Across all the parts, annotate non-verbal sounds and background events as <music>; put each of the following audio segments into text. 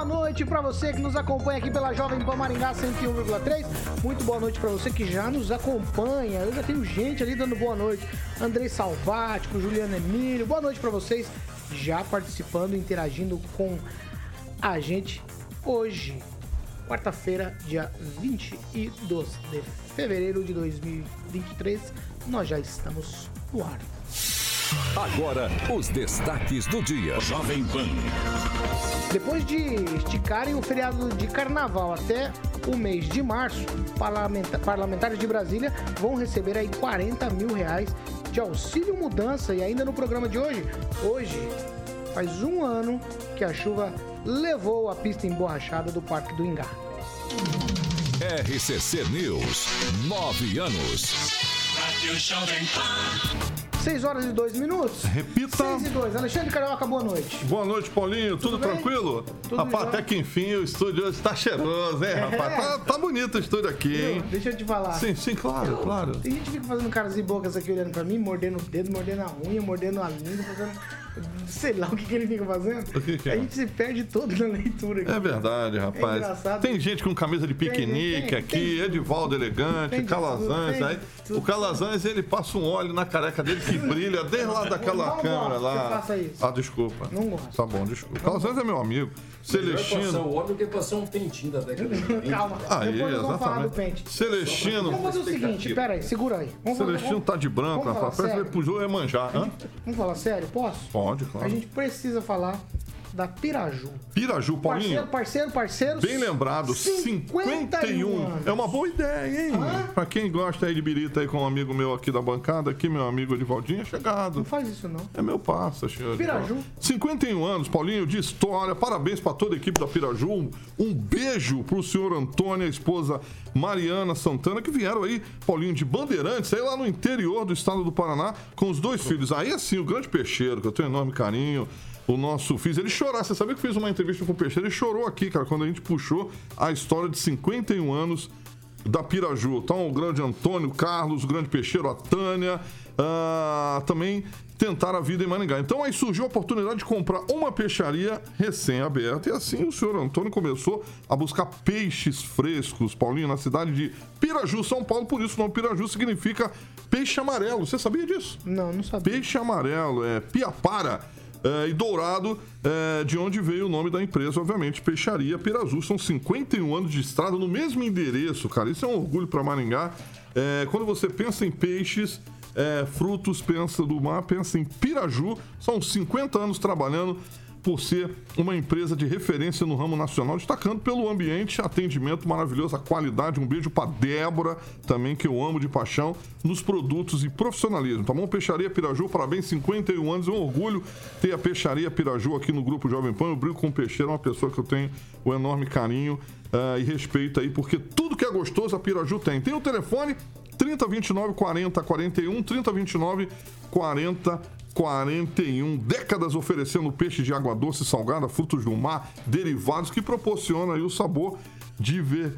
Boa noite para você que nos acompanha aqui pela Jovem Pan Maringá 101,3. Muito boa noite para você que já nos acompanha. Eu já tenho gente ali dando boa noite. Andrei Salvático, Juliano Emílio. Boa noite para vocês já participando, interagindo com a gente hoje, quarta-feira, dia 22 de fevereiro de 2023. Nós já estamos no ar. Agora, os destaques do dia. Jovem Pan. Depois de esticarem o feriado de carnaval até o mês de março, parlamentares de Brasília vão receber aí 40 mil reais de auxílio mudança. E ainda no programa de hoje, hoje faz um ano que a chuva levou a pista emborrachada do Parque do Ingá. RCC News, nove anos. Rádio Jovem Pan. 6 horas e 2 minutos. Repita. 6 e 2. Alexandre Carioca, boa noite. Boa noite, Paulinho. Tudo, Tudo tranquilo? Tudo rapaz, até que enfim o estúdio hoje tá cheiroso, hein, é. rapaz? Tá, tá, bonito o estúdio aqui, hein? Deixa eu te falar. Sim, sim, claro, claro. Tem gente que fica fazendo caras e bocas aqui olhando pra mim, mordendo o dedo, mordendo a unha, mordendo a língua, fazendo sei lá o que, que ele fica fazendo. O que, que é? A gente se perde todo na leitura. Aqui. É verdade, rapaz. É tem gente com camisa de piquenique tem, aqui, tem, Edivaldo elegante, Calazans. Aí, o Calazans, ele passa um óleo na careca dele que brilha desde lá daquela não câmera lá. Faça isso. Ah, desculpa. Não gosto. Tá bom, desculpa. Calazans é meu amigo. Celestino. passar o óleo que passar um pentinho da década de Calma. Aí, Depois exatamente. falar do pente. Celestino. Vamos fazer o seguinte, pera aí, segura aí. Vamos Celestino vamos, tá de branco, rapaz. Parece que ele pro jogo é manjar. Vamos falar sério? Posso? Pode, claro. A gente precisa falar da Piraju. Piraju, Paulinho. Parceiro, parceiro, parceiro. Bem lembrado, 51. É uma boa ideia, hein? Ah? Pra quem gosta aí de birita aí com um amigo meu aqui da bancada, aqui, meu amigo Edivaldinho, é chegado. Não faz isso, não. É meu passo, senhor. Piraju. 51 anos, Paulinho, de história. Parabéns pra toda a equipe da Piraju. Um, um beijo pro senhor Antônio, a esposa Mariana Santana, que vieram aí, Paulinho, de Bandeirantes, aí lá no interior do estado do Paraná, com os dois filhos. Aí, assim, o grande peixeiro, que eu tenho enorme carinho o nosso Fiz ele chorar. Você sabia que fez uma entrevista com o Peixeira? Ele chorou aqui, cara, quando a gente puxou a história de 51 anos da Piraju. Então, o grande Antônio Carlos, o grande Peixeiro, a Tânia, uh, também tentaram a vida em Maringá. Então aí surgiu a oportunidade de comprar uma peixaria recém-aberta e assim o senhor Antônio começou a buscar peixes frescos, Paulinho, na cidade de Piraju, São Paulo. Por isso o nome Piraju significa peixe amarelo. Você sabia disso? Não, não sabia. Peixe amarelo, é piapara é, e Dourado, é, de onde veio o nome da empresa, obviamente, Peixaria Pirazu. São 51 anos de estrada no mesmo endereço, cara. Isso é um orgulho para Maringá. É, quando você pensa em peixes, é, frutos, pensa do mar, pensa em Piraju. São 50 anos trabalhando por ser uma empresa de referência no ramo nacional, destacando pelo ambiente, atendimento maravilhoso, a qualidade. Um beijo para Débora, também, que eu amo de paixão, nos produtos e profissionalismo, tá bom? Peixaria Piraju, parabéns, 51 anos, é um orgulho ter a Peixaria Piraju aqui no Grupo Jovem Pan. Eu brinco com o Peixeiro, é uma pessoa que eu tenho um enorme carinho uh, e respeito aí, porque tudo que é gostoso a Piraju tem. Tem o telefone 3029 40 41, 3029 40 41 décadas oferecendo peixe de água doce, salgada, frutos do mar, derivados que proporcionam aí o sabor de ver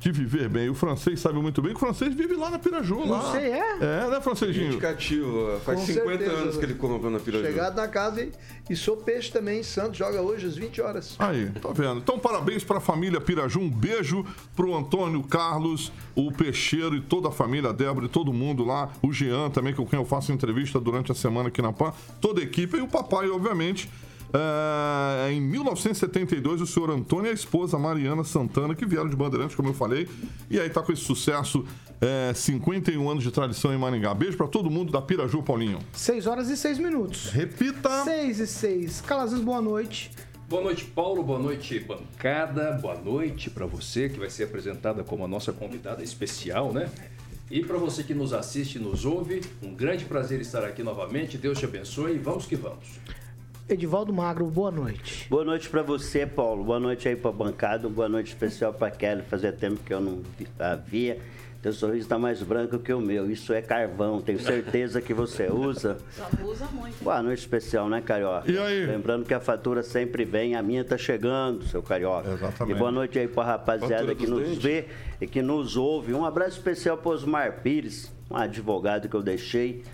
de viver bem. O francês sabe muito bem que o francês vive lá na Piraju. Lá. Você é? É, né, francesinho? Indicativo. Faz Com 50 certeza. anos que ele comprou na Piraju. Chegado na casa e, e sou peixe também. Santos joga hoje às 20 horas. Aí, tá vendo? Então, parabéns para a família Piraju. Um beijo pro Antônio Carlos, o Peixeiro e toda a família, a Débora e todo mundo lá. O Jean também, com quem eu faço entrevista durante a semana aqui na PAN. Toda a equipe e o papai, obviamente É, em 1972, o senhor Antônio e a esposa Mariana Santana, que vieram de Bandeirantes, como eu falei, e aí tá com esse sucesso, é, 51 anos de tradição em Maringá. Beijo para todo mundo da Piraju, Paulinho. 6 horas e 6 minutos. Repita. 6 e 6. Calazans, boa noite. Boa noite, Paulo. Boa noite, bancada. Boa noite para você que vai ser apresentada como a nossa convidada especial, né? E para você que nos assiste e nos ouve, um grande prazer estar aqui novamente. Deus te abençoe e vamos que vamos. Edivaldo Magro, boa noite. Boa noite para você, Paulo. Boa noite aí para a bancada. Boa noite especial para Kelly. Fazia tempo que eu não via. Teu sorriso está mais branco que o meu. Isso é carvão. Tenho certeza que você usa. Só usa muito. Boa noite especial, né, Carioca? E aí? Lembrando que a fatura sempre vem. A minha tá chegando, seu Carioca. Exatamente. E boa noite aí para a rapaziada que nos dentes. vê e que nos ouve. Um abraço especial para Osmar Pires, um advogado que eu deixei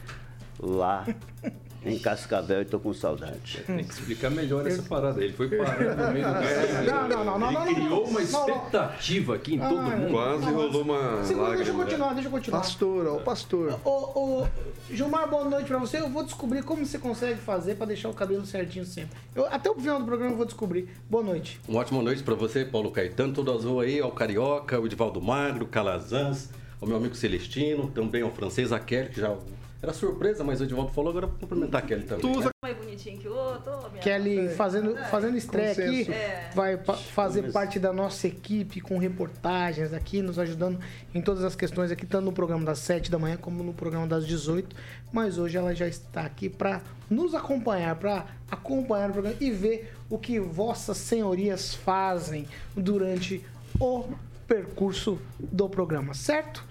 lá <laughs> em Cascavel e tô com saudade. Tem que explicar melhor essa parada. Ele foi parando no meio do. <laughs> Não, não, não, não, Ele não, não, criou uma expectativa aqui em todo mundo. Quase rolou uma Segura, deixa eu lágrima. continuar, deixa eu continuar. Pastor, ó, o pastor. Ô, ô, Gilmar, boa noite pra você. Eu vou descobrir como você consegue fazer pra deixar o cabelo certinho sempre. Eu, até o final do programa eu vou descobrir. Boa noite. Uma ótima noite para você, Paulo Caetano, todo azul aí, ao Carioca, o Edivaldo Magro, Calazans, ao meu amigo Celestino, também ao francês, a Kelly, que já era surpresa, mas o Edivaldo falou, agora vou cumprimentar a Kelly também. Tu usa né? Mais bonitinho que o outro. Kelly fazendo, fazendo estreia aqui, Consenso. É. vai pa- fazer parte da nossa equipe com reportagens aqui, nos ajudando em todas as questões aqui, tanto no programa das 7 da manhã como no programa das 18. Mas hoje ela já está aqui para nos acompanhar, para acompanhar o programa e ver o que vossas senhorias fazem durante o percurso do programa, certo?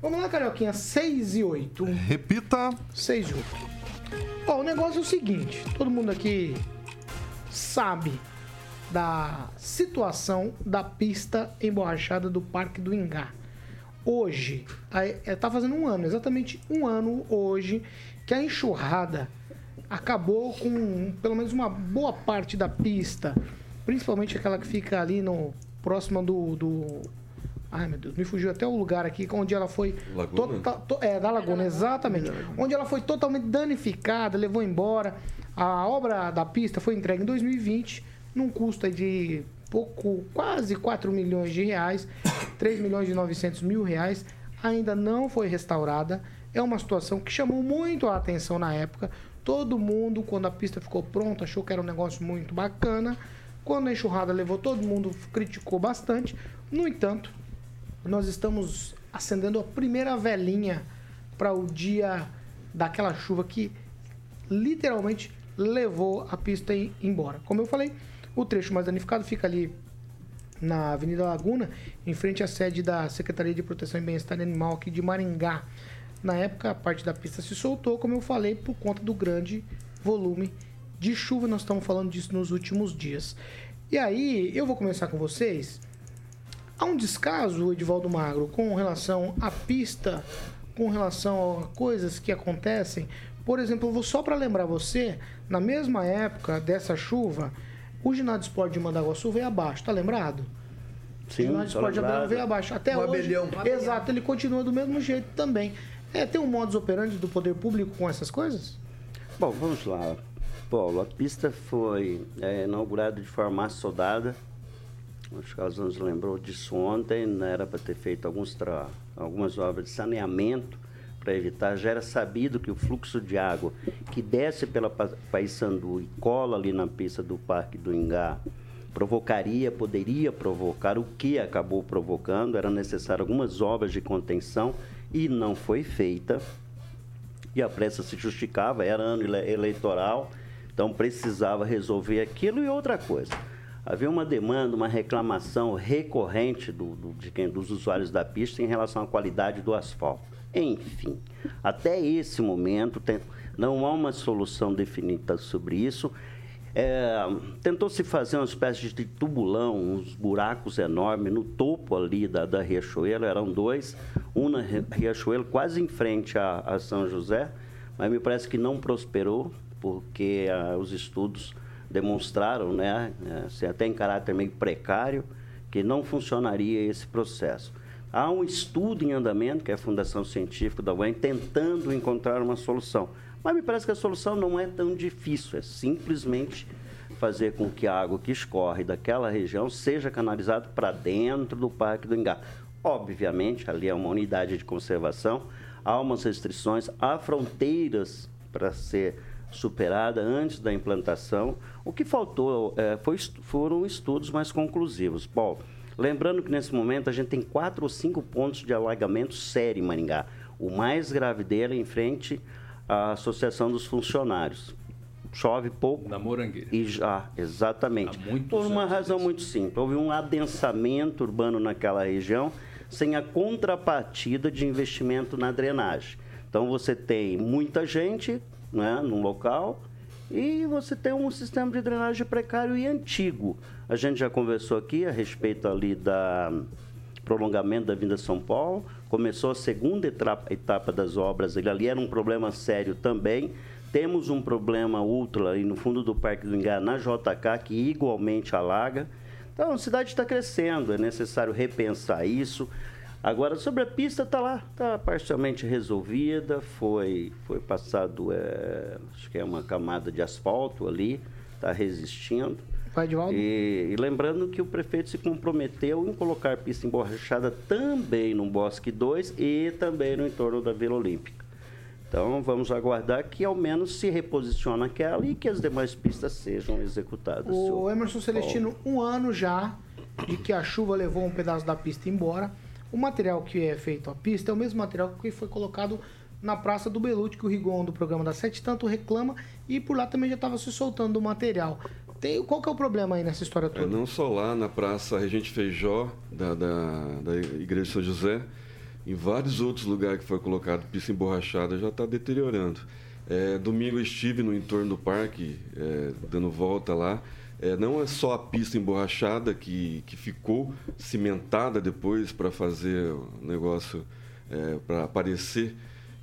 Vamos lá, Carioquinha, 6 e 8. Repita. 6 e 8. Ó, o negócio é o seguinte: todo mundo aqui sabe da situação da pista emborrachada do Parque do Ingá. Hoje, aí, é, tá fazendo um ano, exatamente um ano hoje, que a enxurrada acabou com pelo menos uma boa parte da pista, principalmente aquela que fica ali no próximo do, do Ai, meu Deus, me fugiu até o lugar aqui onde ela foi. Laguna? tota- to- é, da Laguna, exatamente. Onde ela foi totalmente danificada, levou embora. A obra da pista foi entregue em 2020, num custo aí de pouco, quase 4 milhões de reais, <coughs> 3 milhões e 900 mil reais. Ainda não foi restaurada. É uma situação que chamou muito a atenção na época. Todo mundo, quando a pista ficou pronta, achou que era um negócio muito bacana. Quando a enxurrada levou, todo mundo criticou bastante. No entanto, nós estamos acendendo a primeira velinha para o dia daquela chuva que literalmente levou a pista em- embora. Como eu falei, o trecho mais danificado fica ali na Avenida Laguna, em frente à sede da Secretaria de Proteção e Bem-Estar Animal aqui de Maringá. Na época, a parte da pista se soltou, como eu falei, por conta do grande volume de chuva. Nós estamos falando disso nos últimos dias. E aí, eu vou começar com vocês. Há um descaso, Edivaldo Magro, com relação à pista, com relação a coisas que acontecem. Por exemplo, vou só para lembrar você, na mesma época dessa chuva, o ginásio de esporte de Mandaguaçu veio abaixo, tá lembrado? o Sim, ginásio de tô esporte de Mandaguaçu veio abaixo. Até O hoje. abelhão. Exato, ele continua do mesmo jeito também. É, tem um modus operandi do poder público com essas coisas? Bom, vamos lá. Paulo, a pista foi é, inaugurada de forma assodada. Acho que elas nos lembrou disso ontem. né? Era para ter feito alguns tra... algumas obras de saneamento para evitar. Já era sabido que o fluxo de água que desce pela Pa- Paissandu e cola ali na pista do Parque do Ingá provocaria, poderia provocar o que acabou provocando. Era necessário algumas obras de contenção e não foi feita e a pressa se justificava, era ano ele- eleitoral, então precisava resolver aquilo e outra coisa. Havia uma demanda, uma reclamação recorrente do, do- de quem, dos usuários da pista em relação à qualidade do asfalto. Enfim, até esse momento tem- não há uma solução definida sobre isso. É, Tentou-se fazer uma espécie de tubulão, uns buracos enormes no topo ali da, da Riachuelo, eram dois, um na Ri- Riachuelo quase em frente a, a São José, mas me parece que não prosperou, porque ah, os estudos demonstraram, né, assim, até em caráter meio precário, que não funcionaria esse processo. Há um estudo em andamento, que é a Fundação Científica da UEM, tentando encontrar uma solução. Mas me parece que a solução não é tão difícil, é simplesmente fazer com que a água que escorre daquela região seja canalizada para dentro do Parque do Ingá. Obviamente, ali é uma unidade de conservação, há umas restrições, há fronteiras para ser superada antes da implantação. O que faltou é, foi, foram estudos mais conclusivos. Bom, lembrando que nesse momento a gente tem quatro ou cinco pontos de alagamento sério em Maringá. O mais grave dele é em frente à Associação dos Funcionários. Chove pouco. Na Morangueira. E já, exatamente. Por uma razão muito simples. Houve um adensamento urbano naquela região sem a contrapartida de investimento na drenagem. Então você tem muita gente né, num local e você tem um sistema de drenagem precário e antigo. A gente já conversou aqui a respeito ali da prolongamento da Vinda São Paulo. Começou a segunda etapa, das obras, ele ali era um problema sério também. Temos um problema ultra ali no fundo do Parque do Ingá, na JK, que igualmente alaga. Então, a cidade está crescendo, é necessário repensar isso. Agora, sobre a pista, está lá, está parcialmente resolvida, foi, foi passado, é, acho que é uma camada de asfalto ali, está resistindo. Vai, e, e lembrando que o prefeito se comprometeu em colocar pista emborrachada também no Bosque 2 e também no entorno da Vila Olímpica. Então vamos aguardar que ao menos se reposicione aquela e que as demais pistas sejam executadas. O Emerson Celestino, um ano já de que a chuva levou um pedaço da pista embora. O material que é feito a pista é o mesmo material que foi colocado na Praça do Belute, que o Rigon do programa da Sete tanto reclama, e por lá também já estava se soltando o material. Tem, qual que é o problema aí nessa história toda? É, não só lá na Praça Regente Feijó, da, da, da Igreja de São José, em vários outros lugares que foi colocado pista emborrachada já está deteriorando. É, domingo estive no entorno do parque, é, dando volta lá. É, não é só a pista emborrachada que, que ficou cimentada depois para fazer o negócio, é, para aparecer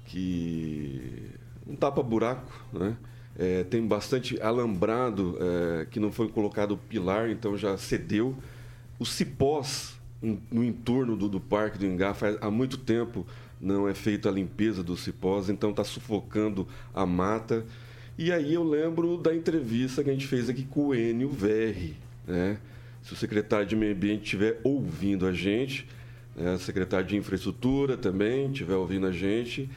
que um tapa-buraco, né? É, tem bastante alambrado é, que não foi colocado pilar, então já cedeu. Os cipós no entorno do, do Parque do Ingá faz, há muito tempo não é feita a limpeza dos cipós, então está sufocando a mata. E aí eu lembro da entrevista que a gente fez aqui com o Enio Verri, né? Se o secretário de Meio Ambiente estiver ouvindo a gente, né? secretário de Infraestrutura também estiver ouvindo a gente,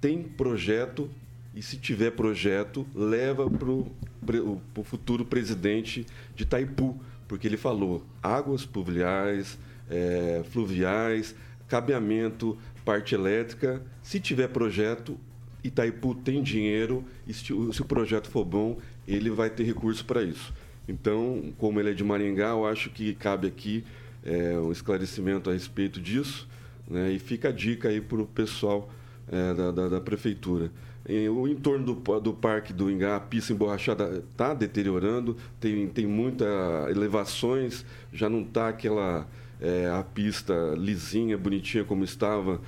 tem projeto e se tiver projeto, leva para o futuro presidente de Itaipu, porque ele falou águas pluviais, é, fluviais, cabeamento, parte elétrica. Se tiver projeto, Itaipu tem dinheiro e se, o projeto for bom, ele vai ter recurso para isso. Então, como ele é de Maringá, eu acho que cabe aqui é, um esclarecimento a respeito disso. Né, e fica a dica aí para o pessoal é, da, da, da, prefeitura. O entorno do, do Parque do Ingá, a pista emborrachada está deteriorando, tem, tem muitas elevações, já não está aquela é, a pista lisinha, bonitinha como estava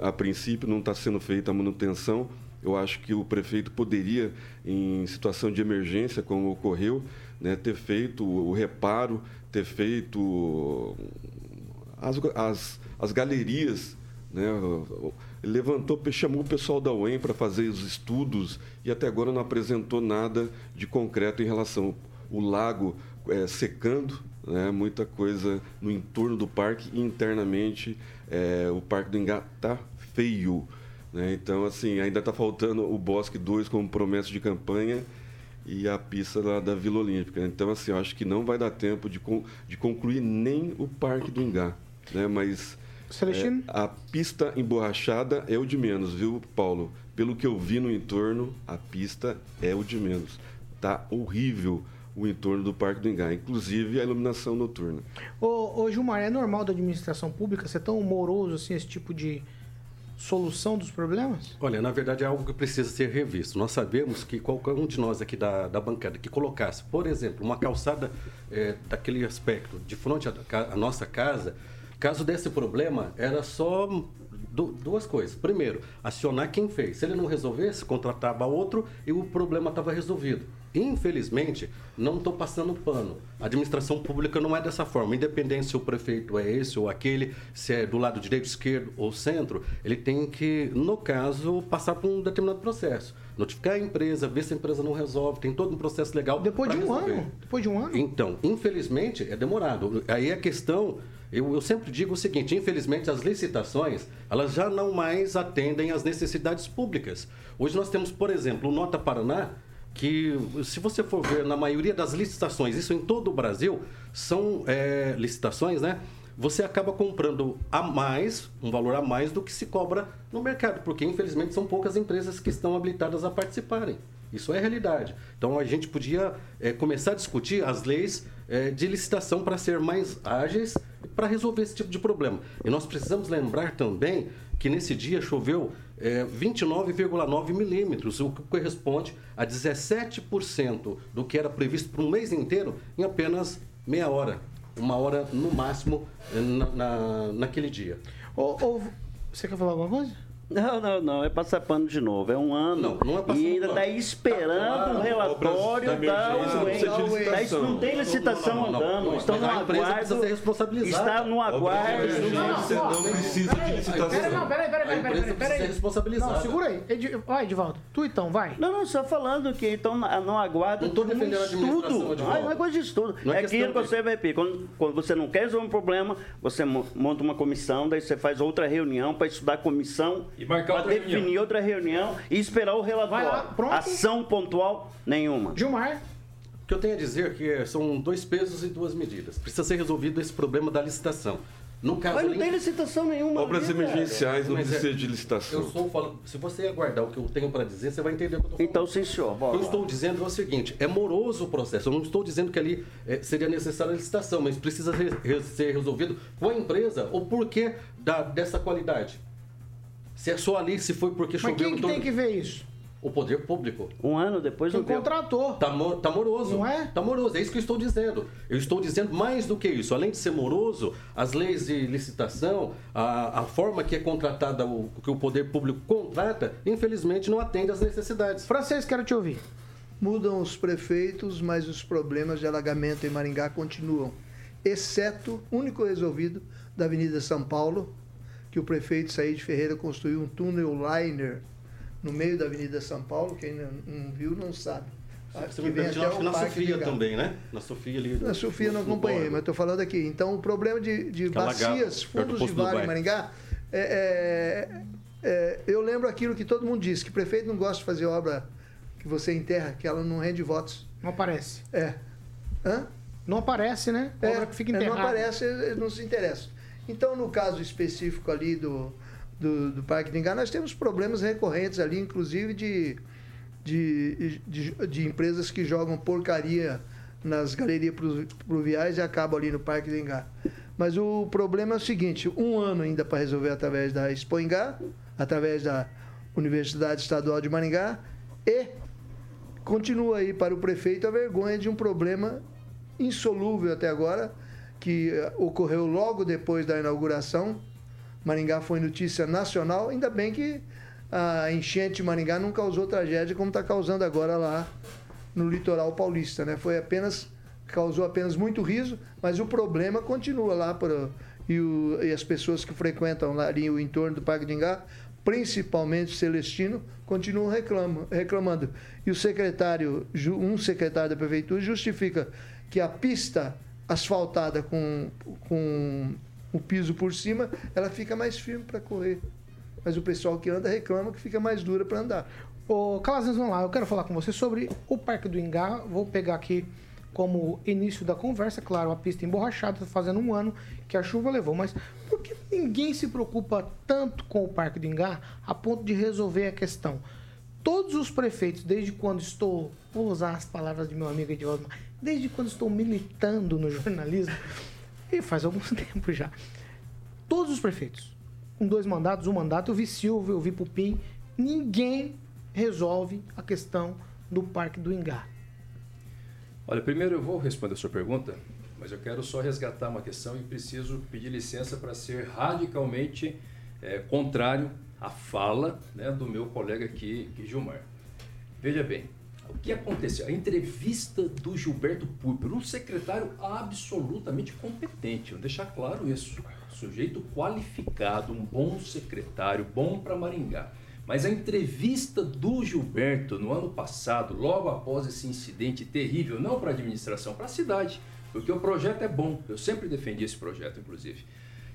a princípio, não está sendo feita a manutenção. Eu acho que o prefeito poderia, em situação de emergência, como ocorreu, né, ter feito o reparo, ter feito as, as, as galerias. Né, levantou, chamou o pessoal da UEM para fazer os estudos e até agora não apresentou nada de concreto em relação ao lago é, secando, né, muita coisa no entorno do parque e internamente é, o Parque do Engá está feio. Né? Então, assim, ainda está faltando o Bosque 2 como promessa de campanha e a pista lá da Vila Olímpica. Então, assim, eu acho que não vai dar tempo de, de concluir nem o Parque do Engá. Né? Mas é, a pista emborrachada é o de menos, viu, Paulo? Pelo que eu vi no entorno, a pista é o de menos. Tá horrível o entorno do Parque do Engá, inclusive a iluminação noturna. Ô, ô Gilmar, é normal da administração pública ser tão moroso assim, esse tipo de solução dos problemas? Olha, na verdade é algo que precisa ser revisto. Nós sabemos que qualquer um de nós aqui da, da bancada que colocasse, por exemplo, uma calçada é, daquele aspecto de frente à, à nossa casa, caso desse problema, era só duas coisas. Primeiro, acionar quem fez. Se ele não resolvesse, contratava outro e o problema estava resolvido. Infelizmente, não estou passando pano. A administração pública não é dessa forma. Independente se o prefeito é esse ou aquele, se é do lado direito, esquerdo ou centro, ele tem que, no caso, passar por um determinado processo. notificar a empresa, ver se a empresa não resolve, tem todo um processo legal. Depois de um resolver. ano. Depois de um ano. Então, infelizmente, é demorado. Aí a questão, eu, eu sempre digo o seguinte, infelizmente as licitações, elas já não mais atendem às necessidades públicas. Hoje nós temos, por exemplo, o Nota Paraná, que se você for ver na maioria das licitações, isso em todo o Brasil, são é, licitações, né? Você acaba comprando a mais, um valor a mais do que se cobra no mercado, porque infelizmente são poucas empresas que estão habilitadas a participarem. Isso é realidade. Então a gente podia é, começar a discutir as leis é, de licitação para ser mais ágeis para resolver esse tipo de problema. E nós precisamos lembrar também que nesse dia choveu é, 29,9 milímetros, o que corresponde a 17% do que era previsto para um mês inteiro em apenas meia hora. Uma hora no máximo eh, na, na- naquele dia. Ou, ou- você quer falar alguma coisa? Não, não, não, é passar pano de novo. É um ano. Não, não é e ainda está esperando o relatório da não UEM. não tem licitação Não, não, não, andando. não, Estão no aguardo. Está no aguardo. Você não precisa de Pera, licitação. não, peraí, peraí, peraí, peraí, peraí, precisa peraí. ser responsabilizada. Não, segura aí. Edi... Vai, Edivaldo. Tu então, vai. Não, não, só falando que então não aguarda Não um defendendo estudo. Ah, não é coisa de estudo. Não é é aquilo que de- você vai pedir. Quando, quando você não quer resolver um problema, você mo- monta uma comissão, daí você faz outra reunião para estudar a comissão, E marcar para outra definir reunião. outra reunião e esperar o Vai lá, relatório. pronto. Ação pontual nenhuma. Gilmar. O que eu tenho a dizer é que são dois pesos e duas medidas. Precisa ser resolvido esse problema da licitação. No caso Mas não tem licitação nenhuma. Obras cara. emergenciais não é- precisa de Eu licitação. estou falando, se você aguardar o que eu tenho para dizer, você vai entender o que eu estou falando. Então, sim, senhor. O Bora que eu lá. estou dizendo é o seguinte: é moroso o processo. Eu não estou dizendo que ali eh, seria necessária a licitação, mas precisa re- re- ser resolvido com a empresa o porquê da, dessa qualidade. Se é só ali, se foi porque Mas choveu quem em que torno- tem que ver isso? O poder público. Um ano depois Quem não contratou. Tá, tá moroso. Não é? Tá moroso. É isso que eu estou dizendo. Eu estou dizendo mais do que isso. Além de ser moroso, as leis de licitação, a, a forma que é contratada, o que o poder público contrata, infelizmente não atende às necessidades. Francês, quero te ouvir. Mudam os prefeitos, mas os problemas de alagamento em Maringá continuam. Exceto, único resolvido, da Avenida São Paulo, que o prefeito Said Ferreira construiu um túnel liner no meio da Avenida São Paulo. Quem não, não viu, não sabe. Você Que até acho o que na Sofia também, né? Na Sofia ali. Na Sofia não acompanhei, mas estou falando aqui. Então, o problema de, de bacias, fundos de vale em. Maringá, é, é, é, eu lembro aquilo que todo mundo diz, que prefeito não gosta de fazer obra que você enterra, que ela não rende votos. Não aparece. É. Hã? Não aparece, né? É, Obra que fica é, não enterrada. aparece, eles não se interessam. Então, no caso específico ali do, do, do Parque de Ingá, nós temos problemas recorrentes ali, inclusive de, de, de, de empresas que jogam porcaria nas galerias plu- pluviais e acabam ali no Parque de Ingá. Mas o problema é o seguinte, um ano ainda para resolver através da Expo Ingá, através da Universidade Estadual de Maringá, e continua aí para o prefeito a vergonha de um problema insolúvel até agora, que eh, ocorreu logo depois da inauguração. Maringá foi notícia nacional, ainda bem que a enchente de Maringá não causou tragédia como está causando agora lá no litoral paulista, né? Foi apenas causou apenas muito riso, mas o problema continua lá para e, e as pessoas que frequentam lá ali o entorno do Parque de Ingá, principalmente Celestino, continuam reclama- reclamando. E o secretário, um secretário da prefeitura justifica que a pista asfaltada com, com o piso por cima, ela fica mais firme para correr. Mas o pessoal que anda reclama que fica mais dura para andar. Ô, Calazans, vamos lá. Eu quero falar com você sobre o Parque do Ingá. Vou pegar aqui como início da conversa, claro, a pista emborrachada, fazendo um ano que a chuva levou. Mas por que ninguém se preocupa tanto com o Parque do Ingá a ponto de resolver a questão? Todos os prefeitos, desde quando estou, vou usar as palavras de meu amigo Edvaldo, desde quando estou militando no jornalismo, e faz algum <laughs> tempo já, todos os prefeitos, com dois mandatos, um mandato, eu vi Silvio, eu vi Pupim, ninguém resolve a questão do Parque do Ingá. Olha, primeiro eu vou responder a sua pergunta, mas eu quero só resgatar uma questão e preciso pedir licença para ser radicalmente eh, contrário à fala né, do meu colega aqui, Gilmar. Veja bem, o que aconteceu? A entrevista do Gilberto Púrpura, um secretário absolutamente competente, vou deixar claro isso. Sujeito qualificado, um bom secretário, bom para Maringá. Mas a entrevista do Gilberto no ano passado, logo após esse incidente terrível, não para a administração, para a cidade, porque o projeto é bom, eu sempre defendi esse projeto, inclusive.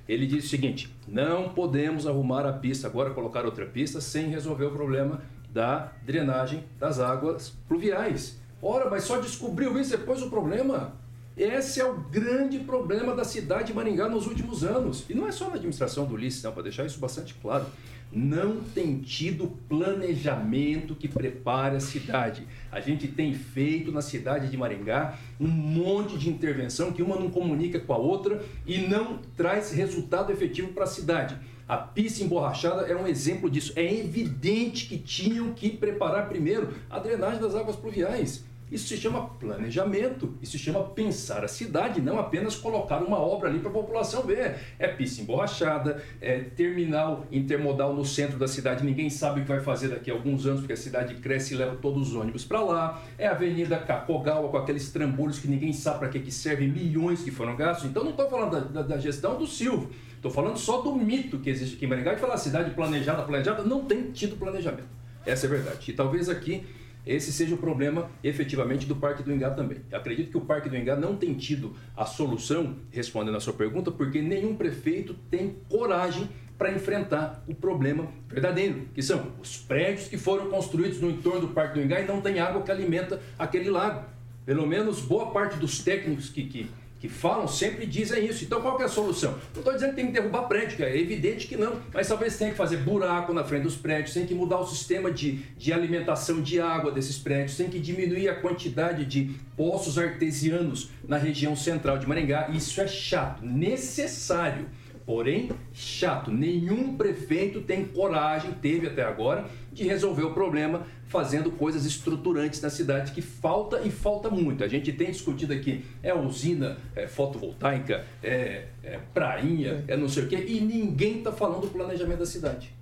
Ele disse o seguinte: não podemos arrumar a pista, agora colocar outra pista, sem resolver o problema da drenagem das águas pluviais. Ora, mas só descobriu isso depois do problema? Esse é o grande problema da cidade de Maringá nos últimos anos. E não é só na administração do Ulisses, não, para deixar isso bastante claro. Não tem tido planejamento que prepare a cidade. A gente tem feito na cidade de Maringá um monte de intervenção que uma não comunica com a outra e não traz resultado efetivo para a cidade. A pista emborrachada é um exemplo disso. É evidente que tinham que preparar primeiro a drenagem das águas pluviais. Isso se chama planejamento, isso se chama pensar a cidade, não apenas colocar uma obra ali para a população ver. É pista emborrachada, é terminal intermodal no centro da cidade, ninguém sabe o que vai fazer daqui a alguns anos, porque a cidade cresce e leva todos os ônibus para lá. É a Avenida Cacogal, com aqueles trambolhos que ninguém sabe para que, que servem, milhões que foram gastos. Então não estou falando da, da, da gestão do Silvio, estou falando só do mito que existe aqui em Maringá, de falar cidade planejada, planejada, não tem tido planejamento. Essa é a verdade. E talvez aqui esse seja o problema efetivamente do Parque do Ingá também. Eu acredito que o Parque do Ingá não tem tido a solução, respondendo a sua pergunta, porque nenhum prefeito tem coragem para enfrentar o problema verdadeiro, que são os prédios que foram construídos no entorno do Parque do Ingá e não tem água que alimenta aquele lago. Pelo menos boa parte dos técnicos que, que que falam sempre dizem isso. Então qual é a solução? Não estou dizendo que tem que derrubar prédio, que é evidente que não, mas talvez tenha que fazer buraco na frente dos prédios, tem que mudar o sistema de, de alimentação de água desses prédios, tem que diminuir a quantidade de poços artesianos na região central de Maringá. Isso é chato, necessário. Porém, chato, nenhum prefeito tem coragem, teve até agora, de resolver o problema fazendo coisas estruturantes na cidade que falta e falta muito. A gente tem discutido aqui, é usina é fotovoltaica, é, é prainha, é não sei o quê, e ninguém está falando do planejamento da cidade.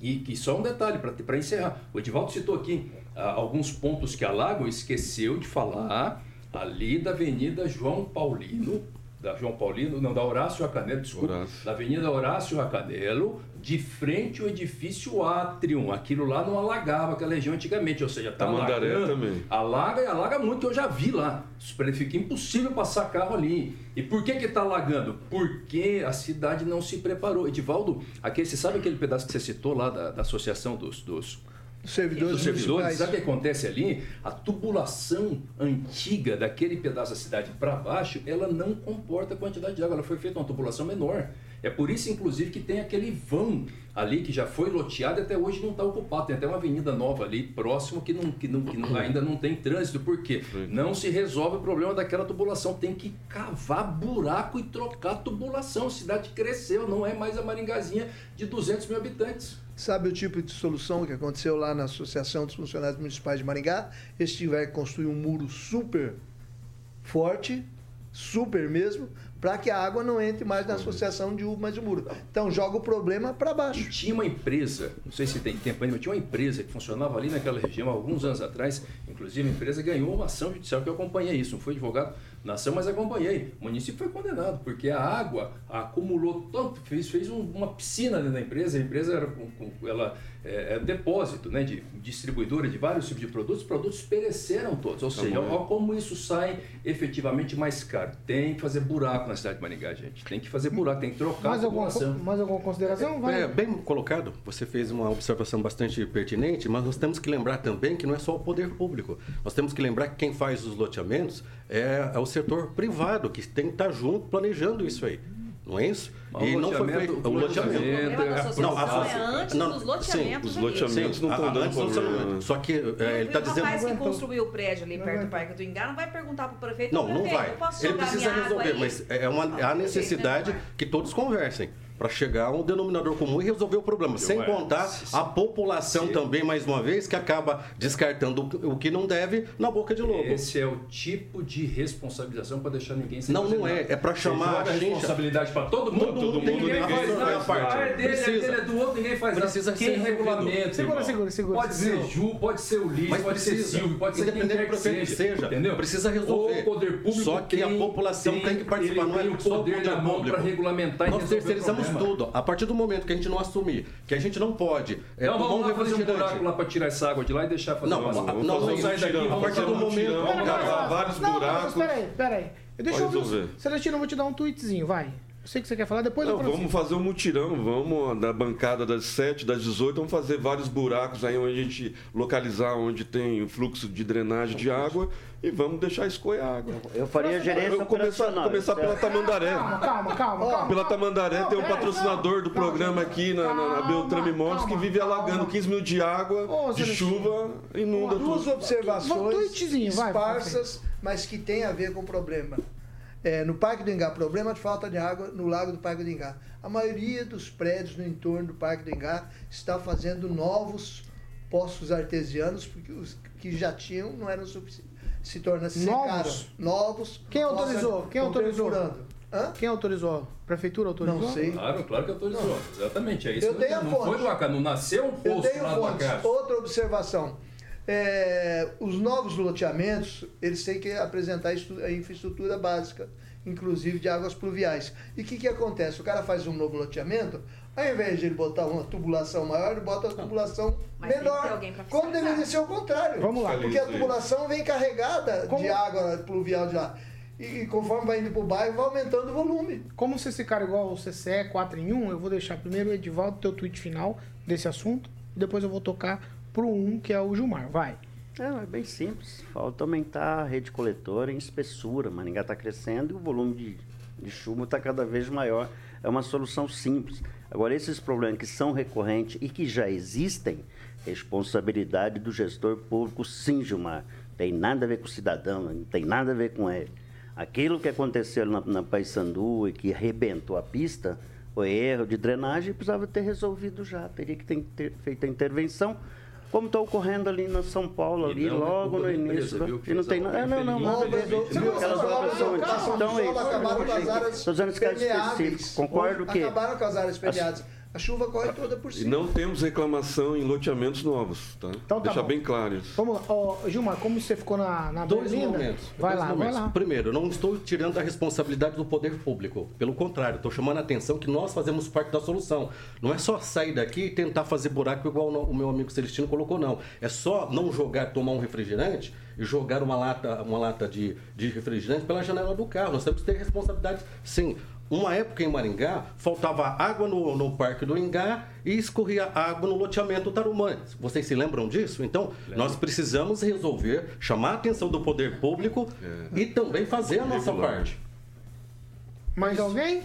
E, e só um detalhe para encerrar. O Edivaldo citou aqui ah, alguns pontos que a Lago esqueceu de falar ali da Avenida João Paulino, da João Paulino, não, da Horácio Racanelo, desculpa, Horácio. da Avenida Horácio Racanelo, de frente ao edifício Atrium. Aquilo lá não alagava aquela região antigamente, ou seja, tá Tamandaré alagando, também. Alaga e alaga muito, eu já vi lá. Fica impossível passar carro ali. E por que que tá alagando? Porque a cidade não se preparou. Edivaldo, aquele, você sabe aquele pedaço que você citou lá da, da Associação dos, dos servidores, dos servidores. Sabe o que acontece ali? A tubulação antiga daquele pedaço da cidade para baixo, ela não comporta a quantidade de água. Ela foi feita uma tubulação menor. É por isso, inclusive, que tem aquele vão ali que já foi loteado e até hoje não está ocupado. Tem até uma avenida nova ali próximo que, não, que, não, que não, ainda não tem trânsito. Por quê? Não se resolve o problema daquela tubulação. Tem que cavar buraco e trocar a tubulação. A cidade cresceu, não é mais a Maringazinha de 200 mil habitantes. Sabe o tipo de solução que aconteceu lá na Associação dos Funcionários Municipais de Maringá? Eles tiveram que construir um muro super forte, super mesmo, para que a água não entre mais na associação de uva mais de muro. Então joga o problema para baixo. E tinha uma empresa, não sei se tem tempo ainda, mas tinha uma empresa que funcionava ali naquela região alguns anos atrás, inclusive a empresa ganhou uma ação judicial que eu acompanhei isso, não foi advogado na ação, mas acompanhei. O município foi condenado, porque a água acumulou tanto, fez, fez um, uma piscina dentro da empresa, a empresa era com, com ela é, é, depósito né, de distribuidora de vários tipos de produtos, os produtos pereceram todos. Ou tá seja, olha como isso sai efetivamente mais caro. Tem que fazer buraco na cidade de Maringá, gente. Tem que fazer buraco, tem que trocar mais a população. Alguma, mais alguma consideração? Vai. É, bem colocado. Você fez uma observação bastante pertinente, mas nós temos que lembrar também que não é só o poder público. Nós temos que lembrar que quem faz os loteamentos é, é o setor privado, que tem que estar junto planejando isso aí. Não é isso? e não foi feito o loteamento. O não, a, é antes não, dos loteamentos. Sim, os loteamentos não estão dando problema. Só que é, ele está dizendo. O rapaz que construiu o prédio ali perto do Parque do Ingá não vai perguntar para o prefeito. Não, não vai. Ele precisa resolver, mas é uma, a necessidade que todos conversem para chegar a um denominador comum e resolver o problema. Eu Sem contar a população também, mais uma vez, que acaba descartando o que não deve na boca de lobo. Esse é o tipo de responsabilização para deixar ninguém sem Não, não é. É para chamar a responsabilidade para todo mundo. Todo, mundo, ninguém, ninguém faz nada. A parte. É dele, Precisa. é dele, é do outro, ninguém faz Precisa nada. Quem regulamento. Segura, segura, segura. Pode ser Ju, pode ser o Liz, pode ser Silvio, pode ser quem quer que seja. seja. Entendeu? Precisa resolver. O poder público Só que a população tem que participar. Não é o poder na mão para regulamentar Nós terceirizamos tudo. A partir do momento que a gente não assumir que a gente não pode. É, então vamos lá fazer um buraco lá para tirar essa água de lá e deixar fazer não, uma... Não, não, vamos sair daqui. A partir do momento. Vamos cavar vários buracos. Peraí, peraí. Deixa eu ver. Celestino, eu vou te dar um tweetzinho, vai. Eu sei que você quer falar, depois não, Vamos fazer um mutirão, vamos da bancada das 7, das 18, vamos fazer vários buracos aí onde a gente localizar onde tem o fluxo de drenagem de água e vamos deixar escoar água. Eu faria gerência eu começar, começar pela Tamandaré. Calma, calma, calma. calma. Pela Tamandaré tem um patrocinador do programa aqui na, na, na Beltrame Imóveis que vive alagando 15 mil de água, de chuva, inunda Duas tudo. observações esparsas, mas que tem a ver com o problema é, no Parque do Engá, problema de falta de água no Lago do Parque do Engá. A maioria dos prédios no entorno do Parque do Engá está fazendo novos poços artesianos, porque os que já tinham não eram suficientes. Se torna se novos. Novos. Quem autorizou? Quem autorizou? Hã? Quem autorizou? Prefeitura autorizou? Não sei. Claro, claro que autorizou. Não. Exatamente, é isso. Eu tenho não fonte. foi do não nasceu um poço Eu tenho lá fontes. do acaso. Outra observação. É, os novos loteamentos, eles têm que apresentar a infraestrutura básica inclusive de águas pluviais. E o que, que acontece? O cara faz um novo loteamento, ao invés de ele botar uma tubulação maior, ele bota uma tubulação Mas menor. Quando deveria ser o contrário. Vamos lá. Porque a tubulação vem carregada Como... de água pluvial de lá. E, conforme vai indo para o bairro, vai aumentando o volume. Como vocês ficaram igual ao CCE 4 em 1, eu vou deixar primeiro o Edivaldo teu tweet final desse assunto. E depois eu vou tocar pro 1, que é o Gilmar. Vai. Não, é bem simples. Falta aumentar a rede coletora em espessura. Maringá está crescendo e o volume de, de chuva está cada vez maior. É uma solução simples. Agora, esses problemas que são recorrentes e que já existem, responsabilidade do gestor público, sim, Gilmar. Tem nada a ver com o cidadão, não tem nada a ver com ele. Aquilo que aconteceu na, na Paysandu e que arrebentou a pista, foi erro de drenagem, precisava ter resolvido já. Teria que ter feito a intervenção como está ocorrendo ali na São Paulo, ali não, logo no início. Empresa, e não tem nada. É, não, não, nada a ver. Aquelas são. Então, é isso. Estou dizendo esse caso específico. Concordo que. Acabaram com as áreas permeadas. A chuva corre toda por cima. E não temos reclamação em loteamentos novos, tá? Então, tá Deixar bom. bem claro isso. Vamos lá. Ó, Gilmar, como você ficou na, na Dois Berlinda, momentos. vai dois lá, momentos. vai lá. Primeiro, não estou tirando a responsabilidade do poder público. Pelo contrário, estou chamando a atenção que nós fazemos parte da solução. Não é só sair daqui e tentar fazer buraco igual o meu amigo Celestino colocou, não. É só não jogar, tomar um refrigerante jogar uma lata, uma lata de, de refrigerante pela janela do carro. Nós temos que ter responsabilidade, sim. Uma época em Maringá, faltava água no, no Parque do Ingá e escorria água no loteamento Tarumã. Vocês se lembram disso? Então, Lembra. nós precisamos resolver, chamar a atenção do poder público é. e também fazer a nossa parte. Mais alguém?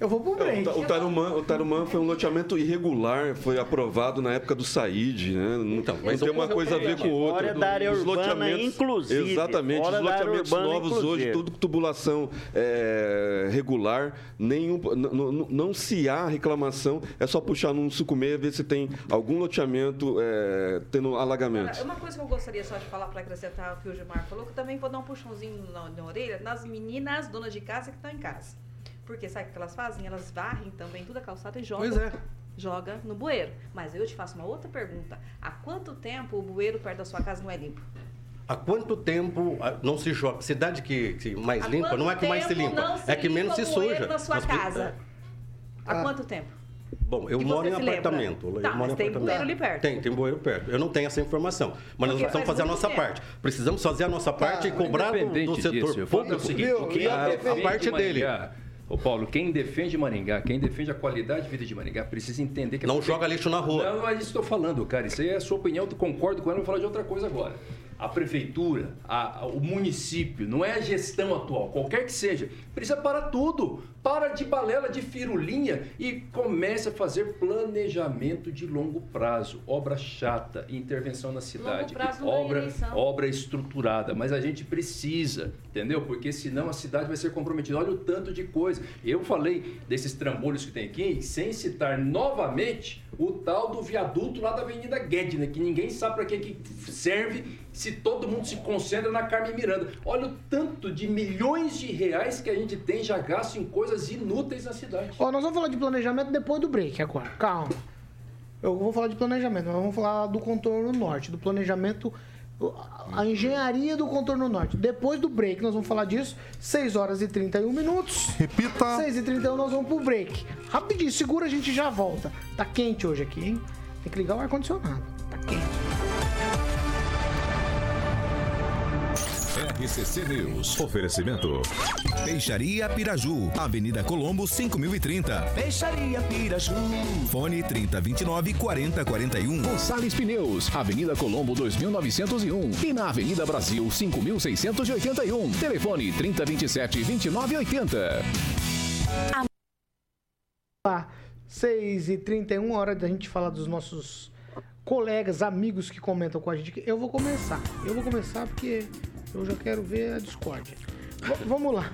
Eu vou pro. É, o, Tarumã, o Tarumã foi um loteamento irregular, foi aprovado na época do Said, né? Então, mas tem uma coisa a ver com outra. Fora da área Os urbana, loteamentos, inclusive. Exatamente, Fora os loteamentos urbana, novos inclusive. hoje, tudo com tubulação é, regular, nenhum, não se há reclamação, é só puxar no 156 ver se tem algum loteamento é, tendo alagamento. Uma coisa que eu gostaria só de falar para acrescentar o que o Gilmar falou, que eu também vou dar um puxãozinho na, na orelha nas meninas donas de casa que estão em casa. Porque sabe o que elas fazem? Elas varrem também toda a calçada e jogam. Pois é. Joga no bueiro. Mas eu te faço uma outra pergunta. Há quanto tempo o bueiro perto da sua casa não é limpo? Há quanto tempo não se joga? Cidade que, que mais Há limpa não é que mais se limpa, se é que menos se suja. na sua Nós- casa. Há Ah. quanto tempo? Bom, eu Que moro em lembra? apartamento. eu Tá, moro mas em tem apartamento. bueiro ali perto. Tem, tem bueiro perto. Eu não tenho essa informação. Mas nós Porque precisamos faz fazer a nossa tempo. parte. Precisamos fazer a nossa parte e cobrar do, do setor disso, eu público o seguinte, Viu? quem E a a, parte dele. Ô Paulo, quem defende Maringá, quem defende a qualidade de vida de Maringá, precisa entender que... Não joga lixo na rua. Não, mas isso que eu estou falando, cara. Isso aí é a sua opinião, eu concordo com ela, eu vou falar de outra coisa agora. A prefeitura, a- a- o município, não é a gestão atual, qualquer que seja, precisa parar tudo. Para de balela, de firulinha e comece a fazer planejamento de longo prazo. Obra chata, intervenção na cidade. é obra, obra estruturada, mas a gente precisa, entendeu? Porque senão a cidade vai ser comprometida. Olha o tanto de coisa. Eu falei desses trambolhos que tem aqui, sem citar novamente o tal do viaduto lá da Avenida Guedna, que ninguém sabe para que, que serve se todo mundo se concentra na Carmen Miranda. Olha o tanto de milhões de reais que a gente tem já gasto em coisas inúteis na cidade. Ó, nós vamos falar de planejamento depois do break agora. Calma. Eu vou falar de planejamento, mas vamos falar do contorno norte, do planejamento a engenharia do contorno norte. Depois do break, nós vamos falar disso. 6 horas e 31 minutos. Repita. 6 e 31 nós vamos pro break. Rapidinho, segura, a gente já volta. Tá quente hoje aqui, hein? Tem que ligar o ar-condicionado. Tá quente. RCC News. Oferecimento. Peixaria Piraju, Avenida Colombo 5030. Peixaria Piraju. Fone 3029 4041. Gonçalves Pneus, Avenida Colombo 2901 e na Avenida Brasil 5681. Telefone 3027 2980. Lá, 6 e 31 hora da gente falar dos nossos colegas, amigos que comentam com a gente. Eu vou começar. Eu vou começar porque eu já quero ver a discórdia. V- vamos lá.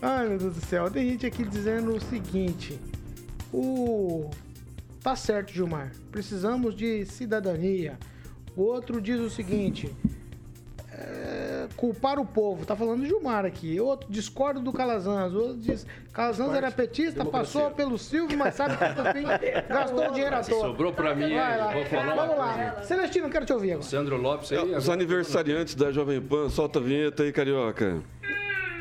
Ai, meu Deus do céu. Tem gente aqui dizendo o seguinte. O... Tá certo, Gilmar. Precisamos de cidadania. O outro diz o seguinte. é, culpar o povo. Tá falando Gilmar aqui. Outro discorda do Calazans. Outro diz Calazans era petista, passou pelo Silvio, mas sabe que fim gastou o dinheiro à toa. Sobrou pra mim, Vai lá. vou falar Vamos lá. coisa. Celestino, quero te ouvir agora. Sandro Lopes aí. Os aniversariantes da Jovem Pan, solta a vinheta aí, carioca.